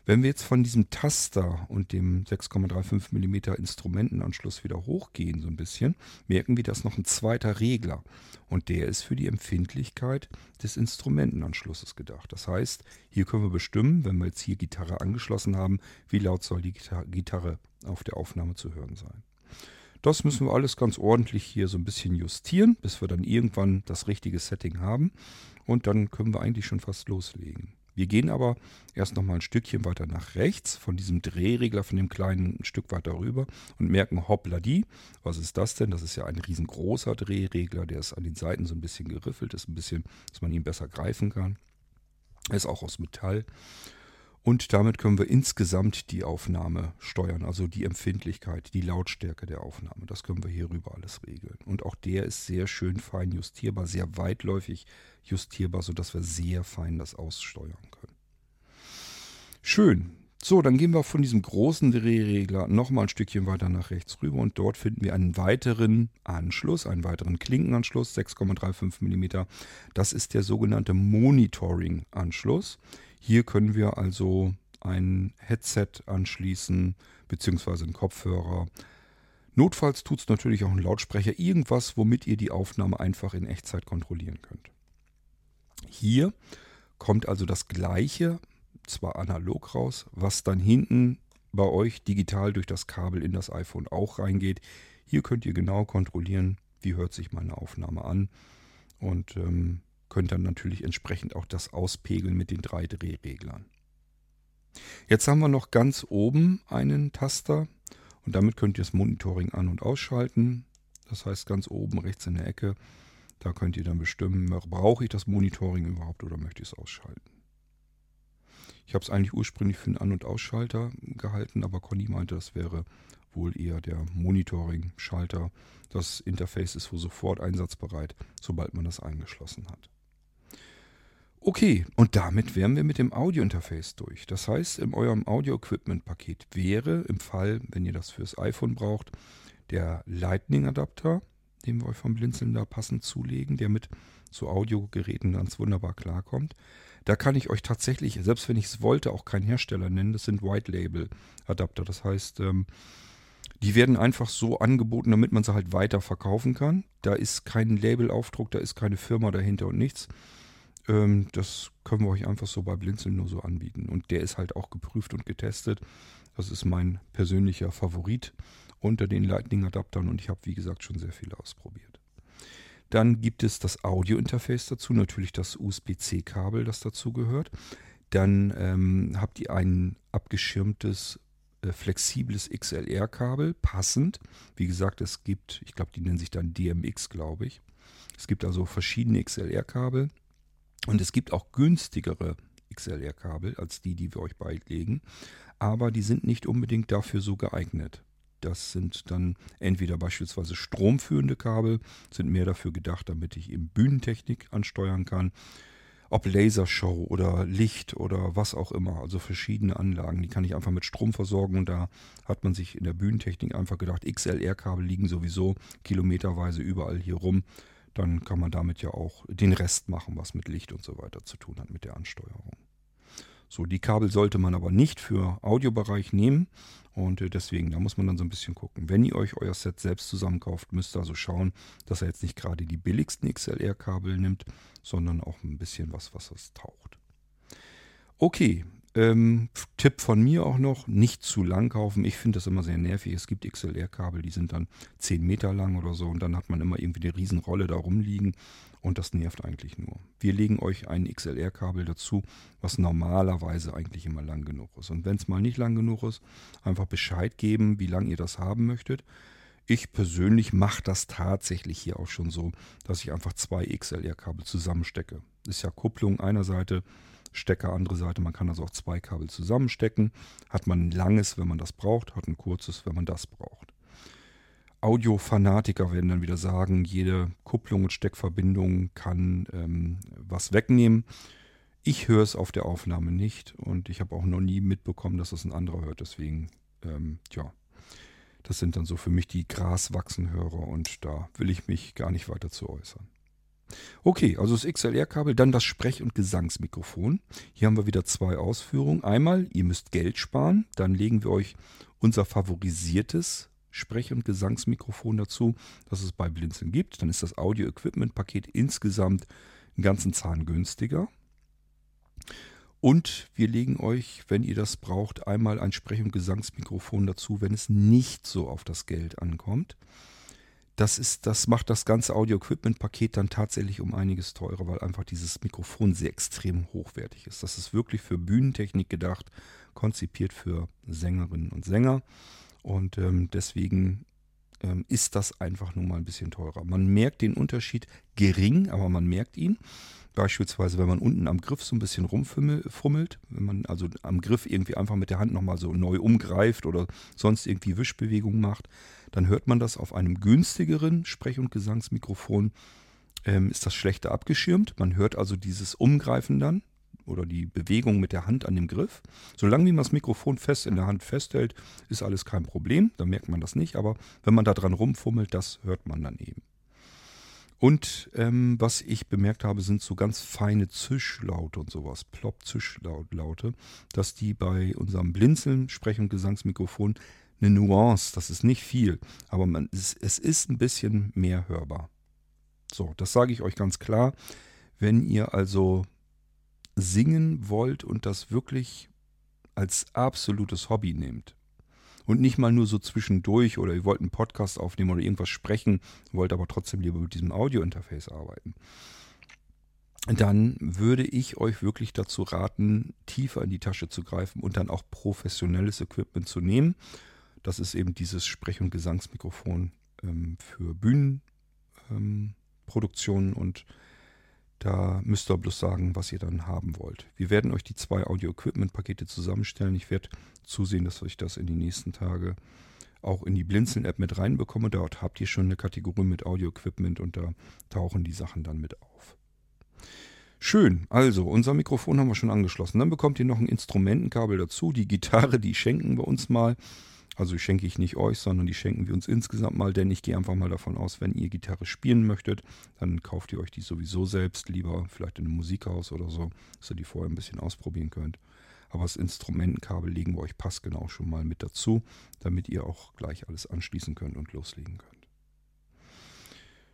S1: Wenn wir jetzt von diesem Taster und dem 6,35 mm Instrumentenanschluss wieder hochgehen, so ein bisschen, merken wir, dass noch ein zweiter Regler. Und der ist für die Empfindlichkeit des Instrumentenanschlusses gedacht. Das heißt, hier können wir bestimmen, wenn wir jetzt hier Gitarre angeschlossen haben, wie laut soll die Gitarre auf der Aufnahme zu hören sein. Das müssen wir alles ganz ordentlich hier so ein bisschen justieren, bis wir dann irgendwann das richtige Setting haben. Und dann können wir eigentlich schon fast loslegen. Wir gehen aber erst noch mal ein Stückchen weiter nach rechts von diesem Drehregler, von dem kleinen Stück weiter rüber und merken, hoppla die, was ist das denn? Das ist ja ein riesengroßer Drehregler, der ist an den Seiten so ein bisschen geriffelt, ist ein bisschen, dass man ihn besser greifen kann. Er ist auch aus Metall. Und damit können wir insgesamt die Aufnahme steuern, also die Empfindlichkeit, die Lautstärke der Aufnahme. Das können wir hier rüber alles regeln. Und auch der ist sehr schön fein justierbar, sehr weitläufig justierbar, sodass wir sehr fein das aussteuern können. Schön. So, dann gehen wir von diesem großen Drehregler nochmal ein Stückchen weiter nach rechts rüber und dort finden wir einen weiteren Anschluss, einen weiteren Klinkenanschluss, 6,35 mm. Das ist der sogenannte Monitoring-Anschluss. Hier können wir also ein Headset anschließen, beziehungsweise einen Kopfhörer. Notfalls tut es natürlich auch ein Lautsprecher, irgendwas, womit ihr die Aufnahme einfach in Echtzeit kontrollieren könnt. Hier kommt also das gleiche zwar analog raus, was dann hinten bei euch digital durch das Kabel in das iPhone auch reingeht. Hier könnt ihr genau kontrollieren, wie hört sich meine Aufnahme an und ähm, könnt dann natürlich entsprechend auch das auspegeln mit den drei Drehreglern. Jetzt haben wir noch ganz oben einen Taster und damit könnt ihr das Monitoring an- und ausschalten. Das heißt ganz oben rechts in der Ecke, da könnt ihr dann bestimmen, brauche ich das Monitoring überhaupt oder möchte ich es ausschalten. Ich habe es eigentlich ursprünglich für einen An- und Ausschalter gehalten, aber Conny meinte, das wäre wohl eher der Monitoring-Schalter. Das Interface ist wohl sofort einsatzbereit, sobald man das eingeschlossen hat. Okay, und damit wären wir mit dem Audio-Interface durch. Das heißt, in eurem Audio-Equipment-Paket wäre im Fall, wenn ihr das fürs iPhone braucht, der Lightning-Adapter, den wir euch vom Blinzeln da passend zulegen, der mit so Audiogeräten ganz wunderbar klarkommt. Da kann ich euch tatsächlich, selbst wenn ich es wollte, auch keinen Hersteller nennen. Das sind White Label Adapter. Das heißt, ähm, die werden einfach so angeboten, damit man sie halt weiter verkaufen kann. Da ist kein Labelaufdruck, da ist keine Firma dahinter und nichts. Ähm, das können wir euch einfach so bei Blinzeln nur so anbieten. Und der ist halt auch geprüft und getestet. Das ist mein persönlicher Favorit unter den Lightning-Adaptern und ich habe, wie gesagt, schon sehr viele ausprobiert. Dann gibt es das Audio-Interface dazu, natürlich das USB-C-Kabel, das dazu gehört. Dann ähm, habt ihr ein abgeschirmtes, äh, flexibles XLR-Kabel, passend. Wie gesagt, es gibt, ich glaube, die nennen sich dann DMX, glaube ich. Es gibt also verschiedene XLR-Kabel und es gibt auch günstigere XLR-Kabel als die, die wir euch beilegen. Aber die sind nicht unbedingt dafür so geeignet. Das sind dann entweder beispielsweise stromführende Kabel, sind mehr dafür gedacht, damit ich eben Bühnentechnik ansteuern kann. Ob Lasershow oder Licht oder was auch immer, also verschiedene Anlagen, die kann ich einfach mit Strom versorgen und da hat man sich in der Bühnentechnik einfach gedacht, XLR-Kabel liegen sowieso kilometerweise überall hier rum. Dann kann man damit ja auch den Rest machen, was mit Licht und so weiter zu tun hat mit der Ansteuerung. So, die Kabel sollte man aber nicht für Audiobereich nehmen und äh, deswegen, da muss man dann so ein bisschen gucken. Wenn ihr euch euer Set selbst zusammenkauft, müsst ihr also schauen, dass er jetzt nicht gerade die billigsten XLR-Kabel nimmt, sondern auch ein bisschen was, was es taucht. Okay, ähm, Tipp von mir auch noch, nicht zu lang kaufen. Ich finde das immer sehr nervig. Es gibt XLR-Kabel, die sind dann 10 Meter lang oder so und dann hat man immer irgendwie eine Riesenrolle da rumliegen und das nervt eigentlich nur. Wir legen euch ein XLR-Kabel dazu, was normalerweise eigentlich immer lang genug ist. Und wenn es mal nicht lang genug ist, einfach Bescheid geben, wie lang ihr das haben möchtet. Ich persönlich mache das tatsächlich hier auch schon so, dass ich einfach zwei XLR-Kabel zusammenstecke. Ist ja Kupplung einer Seite, Stecker andere Seite. Man kann also auch zwei Kabel zusammenstecken. Hat man ein langes, wenn man das braucht, hat ein kurzes, wenn man das braucht. Audiofanatiker werden dann wieder sagen, jede Kupplung und Steckverbindung kann ähm, was wegnehmen. Ich höre es auf der Aufnahme nicht und ich habe auch noch nie mitbekommen, dass das ein anderer hört. Deswegen, ähm, ja, das sind dann so für mich die Graswachsenhörer und da will ich mich gar nicht weiter zu äußern. Okay, also das XLR-Kabel, dann das Sprech- und Gesangsmikrofon. Hier haben wir wieder zwei Ausführungen. Einmal, ihr müsst Geld sparen, dann legen wir euch unser favorisiertes Sprech- und Gesangsmikrofon dazu, das es bei Blinzeln gibt. Dann ist das Audio-Equipment-Paket insgesamt einen ganzen Zahn günstiger. Und wir legen euch, wenn ihr das braucht, einmal ein Sprech- und Gesangsmikrofon dazu, wenn es nicht so auf das Geld ankommt. Das, ist, das macht das ganze Audio-Equipment-Paket dann tatsächlich um einiges teurer, weil einfach dieses Mikrofon sehr extrem hochwertig ist. Das ist wirklich für Bühnentechnik gedacht, konzipiert für Sängerinnen und Sänger. Und ähm, deswegen ähm, ist das einfach nur mal ein bisschen teurer. Man merkt den Unterschied gering, aber man merkt ihn. Beispielsweise, wenn man unten am Griff so ein bisschen rumfummelt, wenn man also am Griff irgendwie einfach mit der Hand nochmal so neu umgreift oder sonst irgendwie Wischbewegungen macht, dann hört man das auf einem günstigeren Sprech- und Gesangsmikrofon, ähm, ist das schlechter abgeschirmt. Man hört also dieses Umgreifen dann oder die Bewegung mit der Hand an dem Griff. Solange wie man das Mikrofon fest in der Hand festhält, ist alles kein Problem. Da merkt man das nicht. Aber wenn man da dran rumfummelt, das hört man dann eben. Und ähm, was ich bemerkt habe, sind so ganz feine Zischlaute und sowas, Plop-Zischlaute, dass die bei unserem Blinzeln, Sprech- und Gesangsmikrofon eine Nuance, das ist nicht viel, aber man, es, es ist ein bisschen mehr hörbar. So, das sage ich euch ganz klar. Wenn ihr also singen wollt und das wirklich als absolutes Hobby nehmt, und nicht mal nur so zwischendurch oder ihr wollt einen Podcast aufnehmen oder irgendwas sprechen, wollt aber trotzdem lieber mit diesem Audio-Interface arbeiten, dann würde ich euch wirklich dazu raten, tiefer in die Tasche zu greifen und dann auch professionelles Equipment zu nehmen. Das ist eben dieses Sprech- und Gesangsmikrofon ähm, für Bühnenproduktionen ähm, und da müsst ihr bloß sagen, was ihr dann haben wollt. Wir werden euch die zwei Audio-Equipment-Pakete zusammenstellen. Ich werde zusehen, dass ich das in die nächsten Tage auch in die Blinzeln-App mit reinbekomme. Dort habt ihr schon eine Kategorie mit Audio-Equipment und da tauchen die Sachen dann mit auf. Schön, also unser Mikrofon haben wir schon angeschlossen. Dann bekommt ihr noch ein Instrumentenkabel dazu. Die Gitarre, die schenken wir uns mal. Also schenke ich nicht euch, sondern die schenken wir uns insgesamt mal, denn ich gehe einfach mal davon aus, wenn ihr Gitarre spielen möchtet, dann kauft ihr euch die sowieso selbst, lieber vielleicht in einem Musikhaus oder so, dass ihr die vorher ein bisschen ausprobieren könnt. Aber das Instrumentenkabel legen wir euch passgenau schon mal mit dazu, damit ihr auch gleich alles anschließen könnt und loslegen könnt.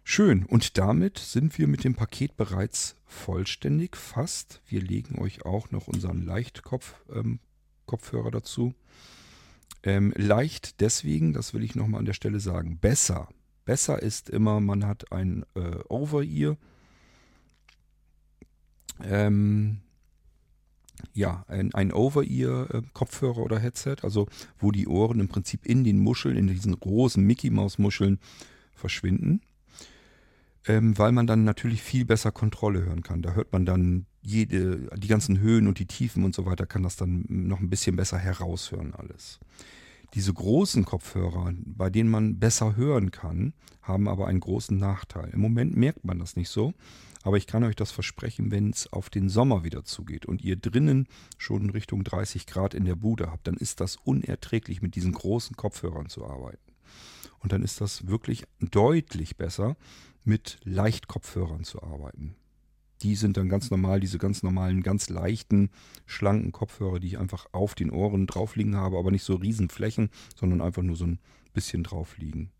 S1: Schön, und damit sind wir mit dem Paket bereits vollständig, fast. Wir legen euch auch noch unseren Leichtkopf-Kopfhörer ähm, dazu. Ähm, leicht deswegen, das will ich nochmal an der Stelle sagen, besser. Besser ist immer, man hat ein äh, Over-Ear. Ähm, ja, ein, ein Over-Ear-Kopfhörer oder Headset, also wo die Ohren im Prinzip in den Muscheln, in diesen großen Mickey-Maus-Muscheln verschwinden. Ähm, weil man dann natürlich viel besser Kontrolle hören kann. Da hört man dann jede, die ganzen Höhen und die Tiefen und so weiter, kann das dann noch ein bisschen besser heraushören alles. Diese großen Kopfhörer, bei denen man besser hören kann, haben aber einen großen Nachteil. Im Moment merkt man das nicht so, aber ich kann euch das versprechen, wenn es auf den Sommer wieder zugeht und ihr drinnen schon Richtung 30 Grad in der Bude habt, dann ist das unerträglich, mit diesen großen Kopfhörern zu arbeiten. Und dann ist das wirklich deutlich besser, mit Leichtkopfhörern zu arbeiten. Die sind dann ganz normal, diese ganz normalen, ganz leichten, schlanken Kopfhörer, die ich einfach auf den Ohren drauf liegen habe, aber nicht so Riesenflächen, sondern einfach nur so ein bisschen drauf liegen.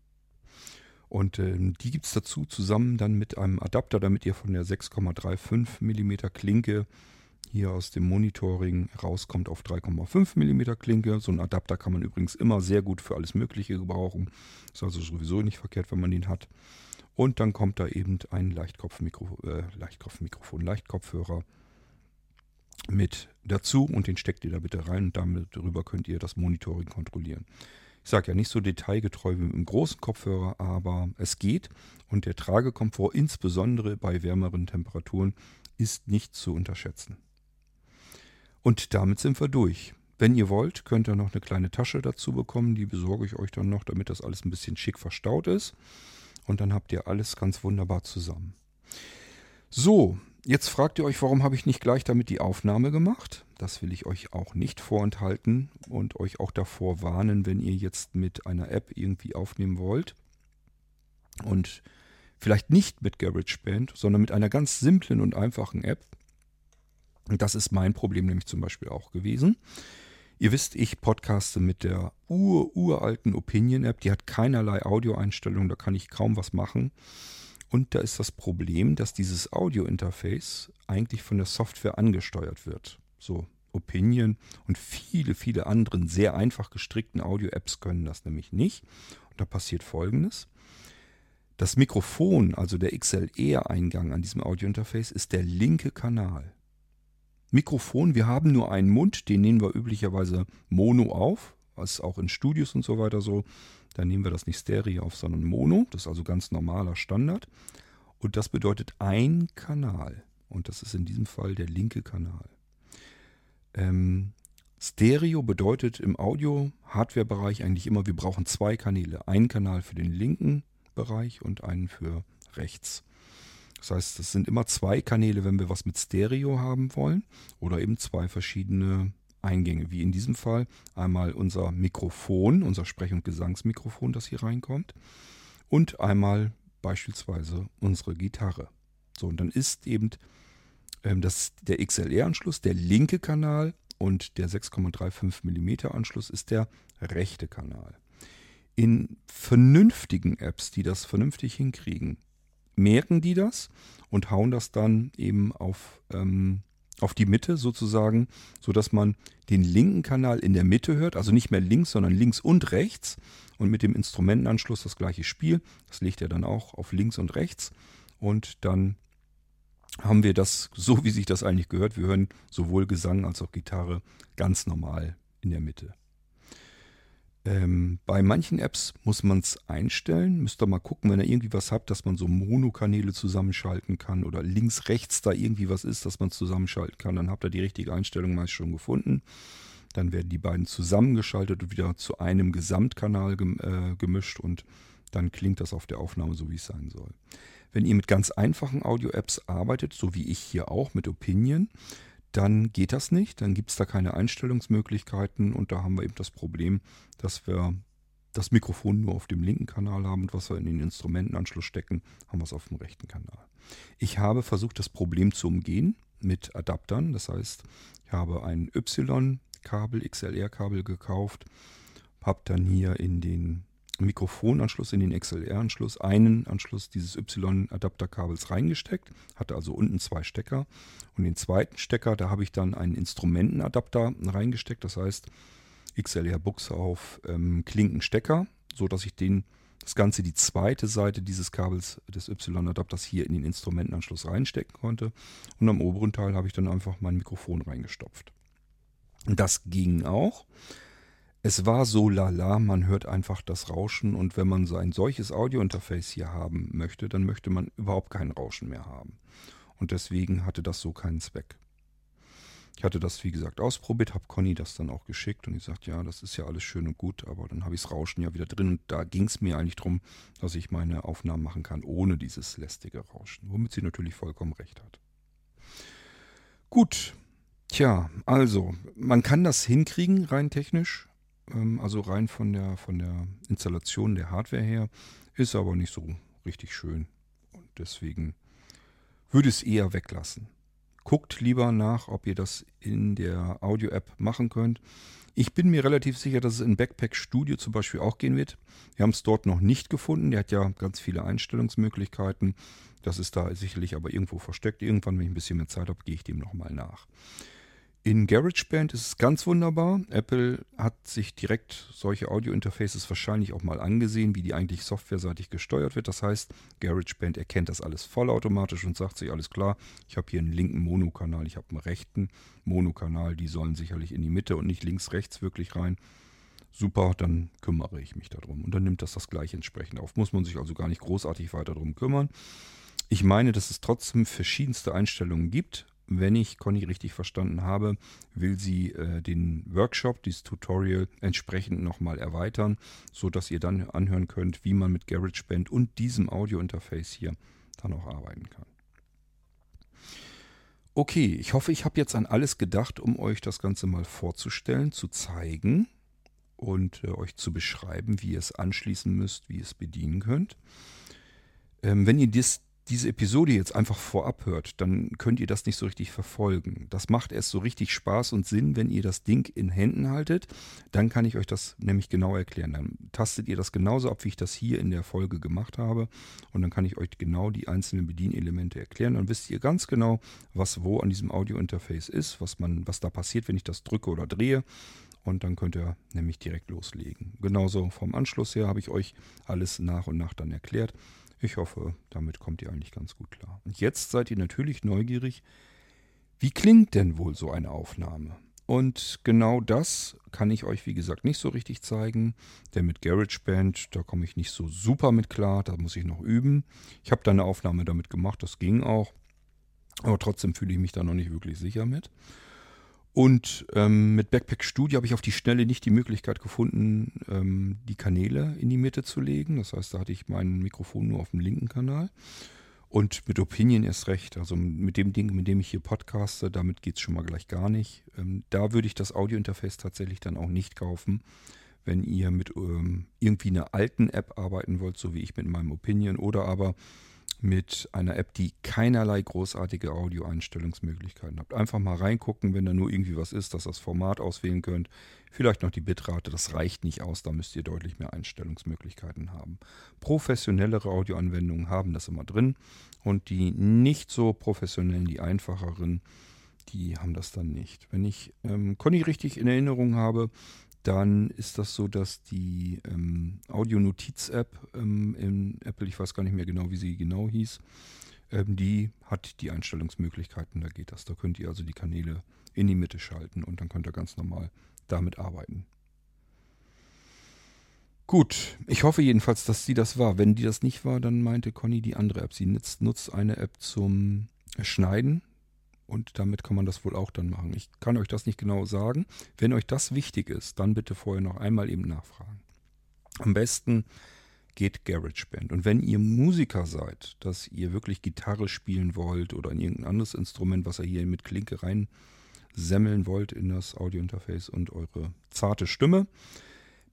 S1: Und äh, die gibt es dazu zusammen dann mit einem Adapter, damit ihr von der 6,35 mm Klinke hier aus dem Monitoring rauskommt auf 3,5 mm Klinke. So ein Adapter kann man übrigens immer sehr gut für alles Mögliche gebrauchen. Ist also sowieso nicht verkehrt, wenn man den hat. Und dann kommt da eben ein Leichtkopfmikro, äh, Leichtkopfmikrofon, Leichtkopfhörer mit dazu und den steckt ihr da bitte rein und damit darüber könnt ihr das Monitoring kontrollieren. Ich sage ja nicht so detailgetreu wie mit einem großen Kopfhörer, aber es geht und der Tragekomfort insbesondere bei wärmeren Temperaturen ist nicht zu unterschätzen. Und damit sind wir durch. Wenn ihr wollt, könnt ihr noch eine kleine Tasche dazu bekommen, die besorge ich euch dann noch, damit das alles ein bisschen schick verstaut ist und dann habt ihr alles ganz wunderbar zusammen. So, jetzt fragt ihr euch, warum habe ich nicht gleich damit die Aufnahme gemacht? Das will ich euch auch nicht vorenthalten und euch auch davor warnen, wenn ihr jetzt mit einer App irgendwie aufnehmen wollt. Und vielleicht nicht mit GarageBand, sondern mit einer ganz simplen und einfachen App. Das ist mein Problem nämlich zum Beispiel auch gewesen. Ihr wisst, ich podcaste mit der ur-uralten Opinion-App. Die hat keinerlei Audioeinstellungen, da kann ich kaum was machen. Und da ist das Problem, dass dieses Audio-Interface eigentlich von der Software angesteuert wird. So, Opinion und viele, viele anderen sehr einfach gestrickten Audio-Apps können das nämlich nicht. Und da passiert folgendes. Das Mikrofon, also der XLR-Eingang an diesem Audio-Interface, ist der linke Kanal. Mikrofon, wir haben nur einen Mund, den nehmen wir üblicherweise mono auf, was auch in Studios und so weiter so. Da nehmen wir das nicht Stereo auf, sondern Mono. Das ist also ganz normaler Standard. Und das bedeutet ein Kanal. Und das ist in diesem Fall der linke Kanal. Ähm, Stereo bedeutet im Audio-Hardware-Bereich eigentlich immer, wir brauchen zwei Kanäle. Einen Kanal für den linken Bereich und einen für rechts. Das heißt, es sind immer zwei Kanäle, wenn wir was mit Stereo haben wollen oder eben zwei verschiedene Eingänge, wie in diesem Fall einmal unser Mikrofon, unser Sprech- und Gesangsmikrofon, das hier reinkommt und einmal beispielsweise unsere Gitarre. So, und dann ist eben ähm, das, der XLR-Anschluss der linke Kanal und der 6,35 mm Anschluss ist der rechte Kanal. In vernünftigen Apps, die das vernünftig hinkriegen, merken die das und hauen das dann eben auf, ähm, auf die Mitte sozusagen, sodass man den linken Kanal in der Mitte hört, also nicht mehr links, sondern links und rechts und mit dem Instrumentenanschluss das gleiche Spiel. Das legt er dann auch auf links und rechts und dann haben wir das so, wie sich das eigentlich gehört. Wir hören sowohl Gesang als auch Gitarre ganz normal in der Mitte. Ähm, bei manchen Apps muss man es einstellen. Müsst ihr mal gucken, wenn ihr irgendwie was habt, dass man so Monokanäle zusammenschalten kann oder links, rechts da irgendwie was ist, dass man es zusammenschalten kann. Dann habt ihr die richtige Einstellung meist schon gefunden. Dann werden die beiden zusammengeschaltet und wieder zu einem Gesamtkanal gem äh, gemischt und dann klingt das auf der Aufnahme so, wie es sein soll. Wenn ihr mit ganz einfachen Audio-Apps arbeitet, so wie ich hier auch mit Opinion, dann geht das nicht. Dann gibt es da keine Einstellungsmöglichkeiten und da haben wir eben das Problem, dass wir das Mikrofon nur auf dem linken Kanal haben und was wir in den Instrumentenanschluss stecken, haben wir es auf dem rechten Kanal. Ich habe versucht, das Problem zu umgehen mit Adaptern. Das heißt, ich habe ein Y-Kabel, XLR-Kabel gekauft, habe dann hier in den Mikrofonanschluss in den XLR-Anschluss, einen Anschluss dieses Y-Adapterkabels reingesteckt, hatte also unten zwei Stecker und den zweiten Stecker, da habe ich dann einen Instrumentenadapter reingesteckt, das heißt XLR-Buchse auf ähm, Klinkenstecker, so dass ich den das Ganze die zweite Seite dieses Kabels des Y-Adapters hier in den Instrumentenanschluss reinstecken konnte und am oberen Teil habe ich dann einfach mein Mikrofon reingestopft. Das ging auch. Es war so lala, man hört einfach das Rauschen und wenn man so ein solches Audiointerface hier haben möchte, dann möchte man überhaupt kein Rauschen mehr haben. Und deswegen hatte das so keinen Zweck. Ich hatte das, wie gesagt, ausprobiert, habe Conny das dann auch geschickt und ich sagte, ja, das ist ja alles schön und gut, aber dann habe ich das Rauschen ja wieder drin und da ging es mir eigentlich darum, dass ich meine Aufnahmen machen kann ohne dieses lästige Rauschen, womit sie natürlich vollkommen recht hat. Gut, tja, also, man kann das hinkriegen, rein technisch, also rein von der, von der Installation der Hardware her, ist aber nicht so richtig schön. Und deswegen würde es eher weglassen. Guckt lieber nach, ob ihr das in der Audio-App machen könnt. Ich bin mir relativ sicher, dass es in Backpack Studio zum Beispiel auch gehen wird. Wir haben es dort noch nicht gefunden. Der hat ja ganz viele Einstellungsmöglichkeiten. Das ist da sicherlich aber irgendwo versteckt. Irgendwann, wenn ich ein bisschen mehr Zeit habe, gehe ich dem nochmal nach. In GarageBand ist es ganz wunderbar. Apple hat sich direkt solche Audio-Interfaces wahrscheinlich auch mal angesehen, wie die eigentlich softwareseitig gesteuert wird. Das heißt, GarageBand erkennt das alles vollautomatisch und sagt sich, alles klar, ich habe hier einen linken Monokanal, ich habe einen rechten Monokanal, die sollen sicherlich in die Mitte und nicht links, rechts wirklich rein. Super, dann kümmere ich mich darum. Und dann nimmt das das gleich entsprechend auf. Muss man sich also gar nicht großartig weiter darum kümmern. Ich meine, dass es trotzdem verschiedenste Einstellungen gibt wenn ich Conny richtig verstanden habe, will sie äh, den Workshop, dieses Tutorial entsprechend nochmal erweitern, sodass ihr dann anhören könnt, wie man mit GarageBand und diesem Audio-Interface hier dann auch arbeiten kann. Okay, ich hoffe, ich habe jetzt an alles gedacht, um euch das Ganze mal vorzustellen, zu zeigen und äh, euch zu beschreiben, wie ihr es anschließen müsst, wie ihr es bedienen könnt. Ähm, wenn ihr dies, diese Episode jetzt einfach vorab hört, dann könnt ihr das nicht so richtig verfolgen. Das macht erst so richtig Spaß und Sinn, wenn ihr das Ding in Händen haltet. Dann kann ich euch das nämlich genau erklären. Dann tastet ihr das genauso ab, wie ich das hier in der Folge gemacht habe. Und dann kann ich euch genau die einzelnen Bedienelemente erklären. Dann wisst ihr ganz genau, was wo an diesem Audio-Interface ist, was, man, was da passiert, wenn ich das drücke oder drehe. Und dann könnt ihr nämlich direkt loslegen. Genauso vom Anschluss her habe ich euch alles nach und nach dann erklärt. Ich hoffe, damit kommt ihr eigentlich ganz gut klar. Und jetzt seid ihr natürlich neugierig, wie klingt denn wohl so eine Aufnahme? Und genau das kann ich euch, wie gesagt, nicht so richtig zeigen, denn mit GarageBand, da komme ich nicht so super mit klar, da muss ich noch üben. Ich habe da eine Aufnahme damit gemacht, das ging auch, aber trotzdem fühle ich mich da noch nicht wirklich sicher mit. Und ähm, mit Backpack Studio habe ich auf die Schnelle nicht die Möglichkeit gefunden, ähm, die Kanäle in die Mitte zu legen. Das heißt, da hatte ich mein Mikrofon nur auf dem linken Kanal. Und mit Opinion erst recht. Also mit dem Ding, mit dem ich hier podcaste, damit geht es schon mal gleich gar nicht. Ähm, da würde ich das Audiointerface tatsächlich dann auch nicht kaufen. Wenn ihr mit ähm, irgendwie einer alten App arbeiten wollt, so wie ich mit meinem Opinion, oder aber mit einer App, die keinerlei großartige Audio-Einstellungsmöglichkeiten habt. Einfach mal reingucken, wenn da nur irgendwie was ist, dass ihr das Format auswählen könnt. Vielleicht noch die Bitrate, das reicht nicht aus, da müsst ihr deutlich mehr Einstellungsmöglichkeiten haben. Professionellere Audioanwendungen haben das immer drin und die nicht so professionellen, die einfacheren, die haben das dann nicht. Wenn ich ähm, Conny richtig in Erinnerung habe, dann ist das so, dass die ähm, Audio-Notiz-App ähm, in Apple, ich weiß gar nicht mehr genau, wie sie genau hieß, ähm, die hat die Einstellungsmöglichkeiten, da geht das. Da könnt ihr also die Kanäle in die Mitte schalten und dann könnt ihr ganz normal damit arbeiten. Gut, ich hoffe jedenfalls, dass sie das war. Wenn die das nicht war, dann meinte Conny die andere App. Sie nutzt, nutzt eine App zum Schneiden. Und damit kann man das wohl auch dann machen. Ich kann euch das nicht genau sagen. Wenn euch das wichtig ist, dann bitte vorher noch einmal eben nachfragen. Am besten geht GarageBand. Und wenn ihr Musiker seid, dass ihr wirklich Gitarre spielen wollt oder in irgendein anderes Instrument, was ihr hier mit Klinke rein semmeln wollt in das Audiointerface und eure zarte Stimme,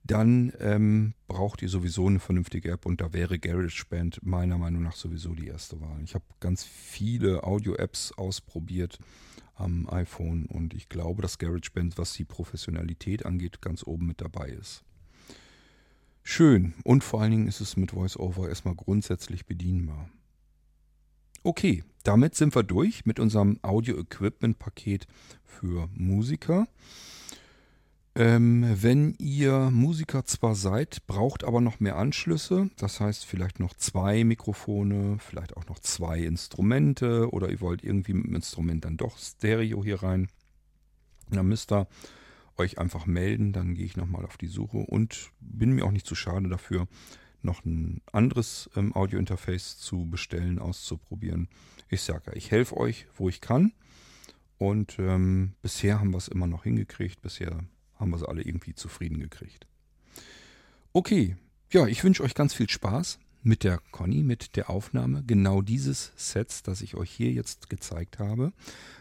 S1: dann ähm, braucht ihr sowieso eine vernünftige App und da wäre GarageBand meiner Meinung nach sowieso die erste Wahl. Ich habe ganz viele Audio-Apps ausprobiert am iPhone und ich glaube, dass GarageBand, was die Professionalität angeht, ganz oben mit dabei ist. Schön und vor allen Dingen ist es mit VoiceOver erstmal grundsätzlich bedienbar. Okay, damit sind wir durch mit unserem Audio-Equipment-Paket für Musiker. Ähm, wenn ihr Musiker zwar seid, braucht aber noch mehr Anschlüsse, das heißt vielleicht noch zwei Mikrofone, vielleicht auch noch zwei Instrumente oder ihr wollt irgendwie mit dem Instrument dann doch Stereo hier rein, dann müsst ihr euch einfach melden, dann gehe ich nochmal auf die Suche und bin mir auch nicht zu schade dafür, noch ein anderes ähm, Audiointerface zu bestellen, auszuprobieren. Ich sage ja, ich helfe euch, wo ich kann. Und ähm, bisher haben wir es immer noch hingekriegt. Bisher haben wir sie alle irgendwie zufrieden gekriegt. Okay, ja, ich wünsche euch ganz viel Spaß mit der Conny, mit der Aufnahme genau dieses Sets, das ich euch hier jetzt gezeigt habe.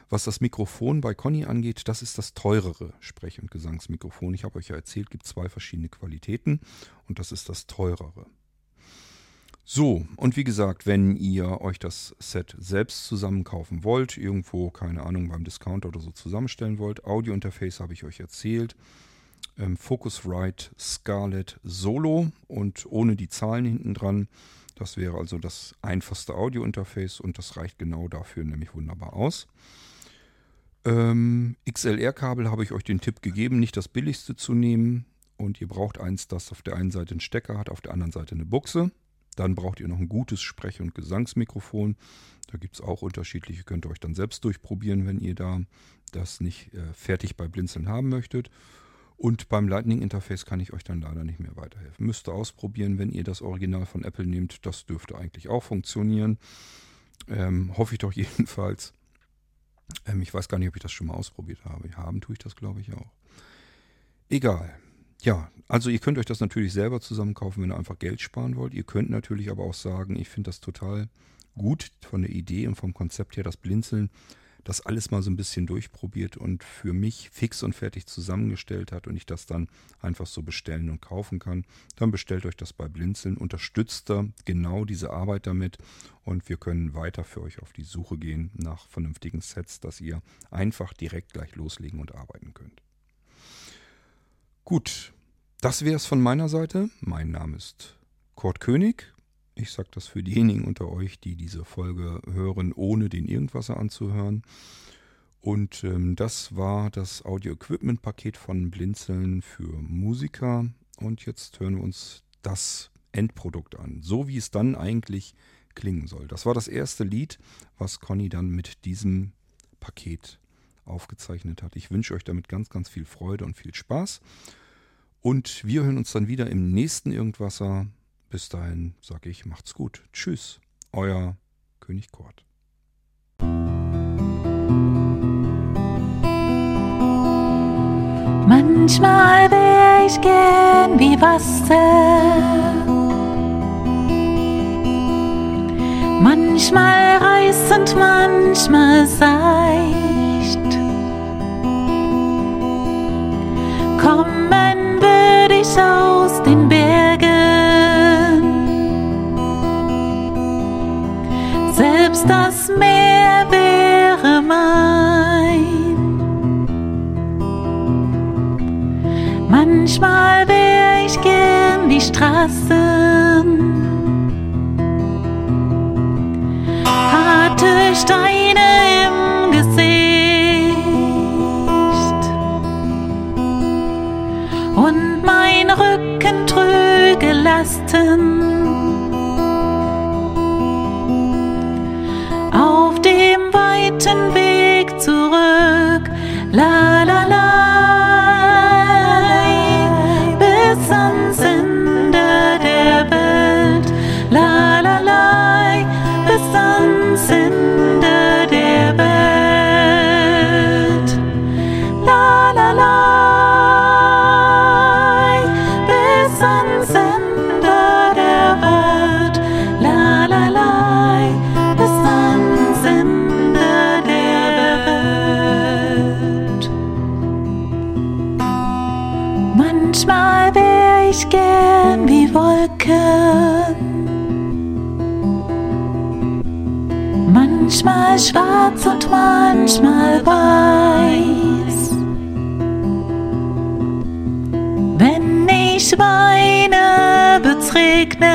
S1: Was das Mikrofon bei Conny angeht, das ist das teurere Sprech- und Gesangsmikrofon. Ich habe euch ja erzählt, gibt zwei verschiedene Qualitäten und das ist das teurere. So, und wie gesagt, wenn ihr euch das Set selbst zusammenkaufen wollt, irgendwo, keine Ahnung, beim Discounter oder so zusammenstellen wollt, Audio-Interface habe ich euch erzählt, ähm, Focusrite Scarlett Solo und ohne die Zahlen hinten dran. Das wäre also das einfachste Audio-Interface und das reicht genau dafür nämlich wunderbar aus. Ähm, XLR-Kabel habe ich euch den Tipp gegeben, nicht das billigste zu nehmen. Und ihr braucht eins, das auf der einen Seite einen Stecker hat, auf der anderen Seite eine Buchse. Dann braucht ihr noch ein gutes Sprech- und Gesangsmikrofon. Da gibt es auch unterschiedliche, könnt ihr euch dann selbst durchprobieren, wenn ihr da das nicht äh, fertig bei Blinzeln haben möchtet. Und beim Lightning Interface kann ich euch dann leider nicht mehr weiterhelfen. Müsst ihr ausprobieren, wenn ihr das Original von Apple nehmt. Das dürfte eigentlich auch funktionieren. Ähm, hoffe ich doch jedenfalls. Ähm, ich weiß gar nicht, ob ich das schon mal ausprobiert habe. Haben tue ich das, glaube ich, auch. Egal. Ja, also ihr könnt euch das natürlich selber zusammenkaufen, wenn ihr einfach Geld sparen wollt. Ihr könnt natürlich aber auch sagen, ich finde das total gut von der Idee und vom Konzept her, das Blinzeln, das alles mal so ein bisschen durchprobiert und für mich fix und fertig zusammengestellt hat und ich das dann einfach so bestellen und kaufen kann. Dann bestellt euch das bei Blinzeln, unterstützt da genau diese Arbeit damit und wir können weiter für euch auf die Suche gehen nach vernünftigen Sets, dass ihr einfach direkt gleich loslegen und arbeiten könnt. Gut, das wäre es von meiner Seite. Mein Name ist Kurt König. Ich sage das für diejenigen unter euch, die diese Folge hören, ohne den Irgendwasser anzuhören. Und ähm, das war das Audio-Equipment-Paket von Blinzeln für Musiker. Und jetzt hören wir uns das Endprodukt an, so wie es dann eigentlich klingen soll. Das war das erste Lied, was Conny dann mit diesem Paket aufgezeichnet hat. Ich wünsche euch damit ganz, ganz viel Freude und viel Spaß. Und wir hören uns dann wieder im nächsten Irgendwasser. Bis dahin sage ich, macht's gut. Tschüss, euer König Kurt.
S2: Manchmal wär ich gern wie Wasser manchmal reißend, manchmal seicht. Würde ich aus den Bergen, selbst das Meer wäre mein. Manchmal wär ich gern die Straßen Lasten. Auf dem weiten Weg zurück, manchmal weiß. Wenn ich weine, wird's regnen.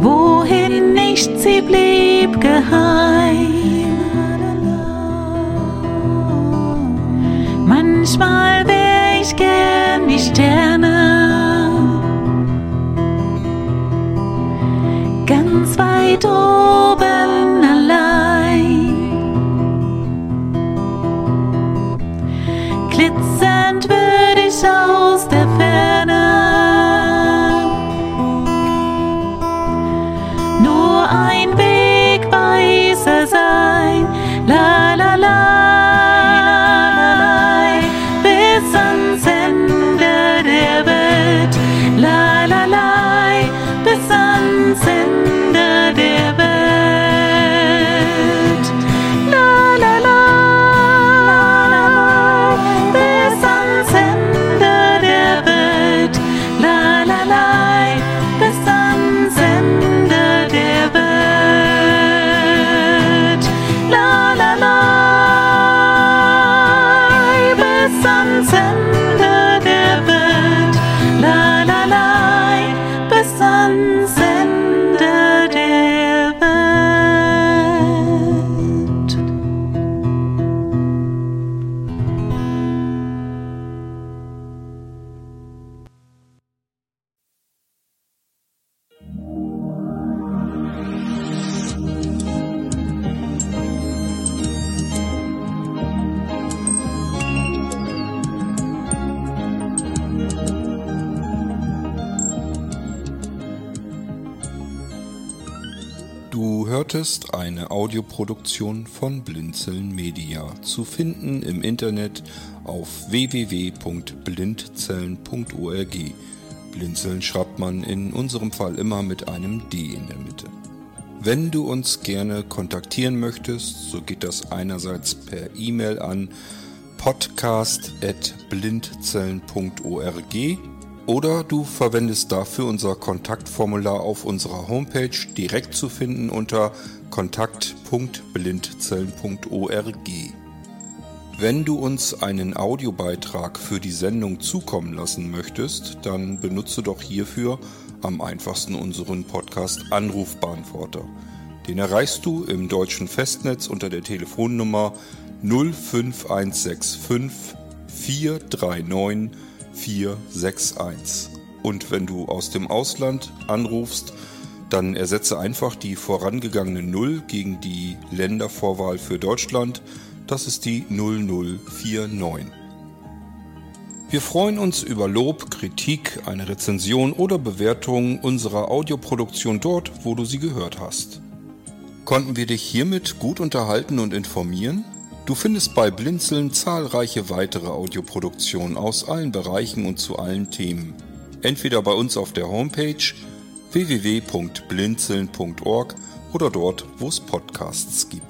S2: Wohin ich sie blieb geheim. Manchmal ganz weit
S1: Audioproduktion von Blinzeln Media, zu finden im Internet auf www.blindzellen.org. Blinzeln schreibt man in unserem Fall immer mit einem D in der Mitte. Wenn du uns gerne kontaktieren möchtest, so geht das einerseits per E-Mail an podcast.blindzellen.org oder du verwendest dafür unser Kontaktformular auf unserer Homepage direkt zu finden unter kontakt.blindzellen.org. Wenn du uns einen Audiobeitrag für die Sendung zukommen lassen möchtest, dann benutze doch hierfür am einfachsten unseren Podcast Anrufbeantworter. Den erreichst du im deutschen Festnetz unter der Telefonnummer 05165 439 461. Und wenn du aus dem Ausland anrufst, dann ersetze einfach die vorangegangene 0 gegen die Ländervorwahl für Deutschland. Das ist die 0049. Wir freuen uns über Lob, Kritik, eine Rezension oder Bewertung unserer Audioproduktion dort, wo du sie gehört hast. Konnten wir dich hiermit gut unterhalten und informieren? Du findest bei Blinzeln zahlreiche weitere Audioproduktionen aus allen Bereichen und zu allen Themen. Entweder bei uns auf der Homepage www.blinzeln.org oder dort, wo es Podcasts gibt.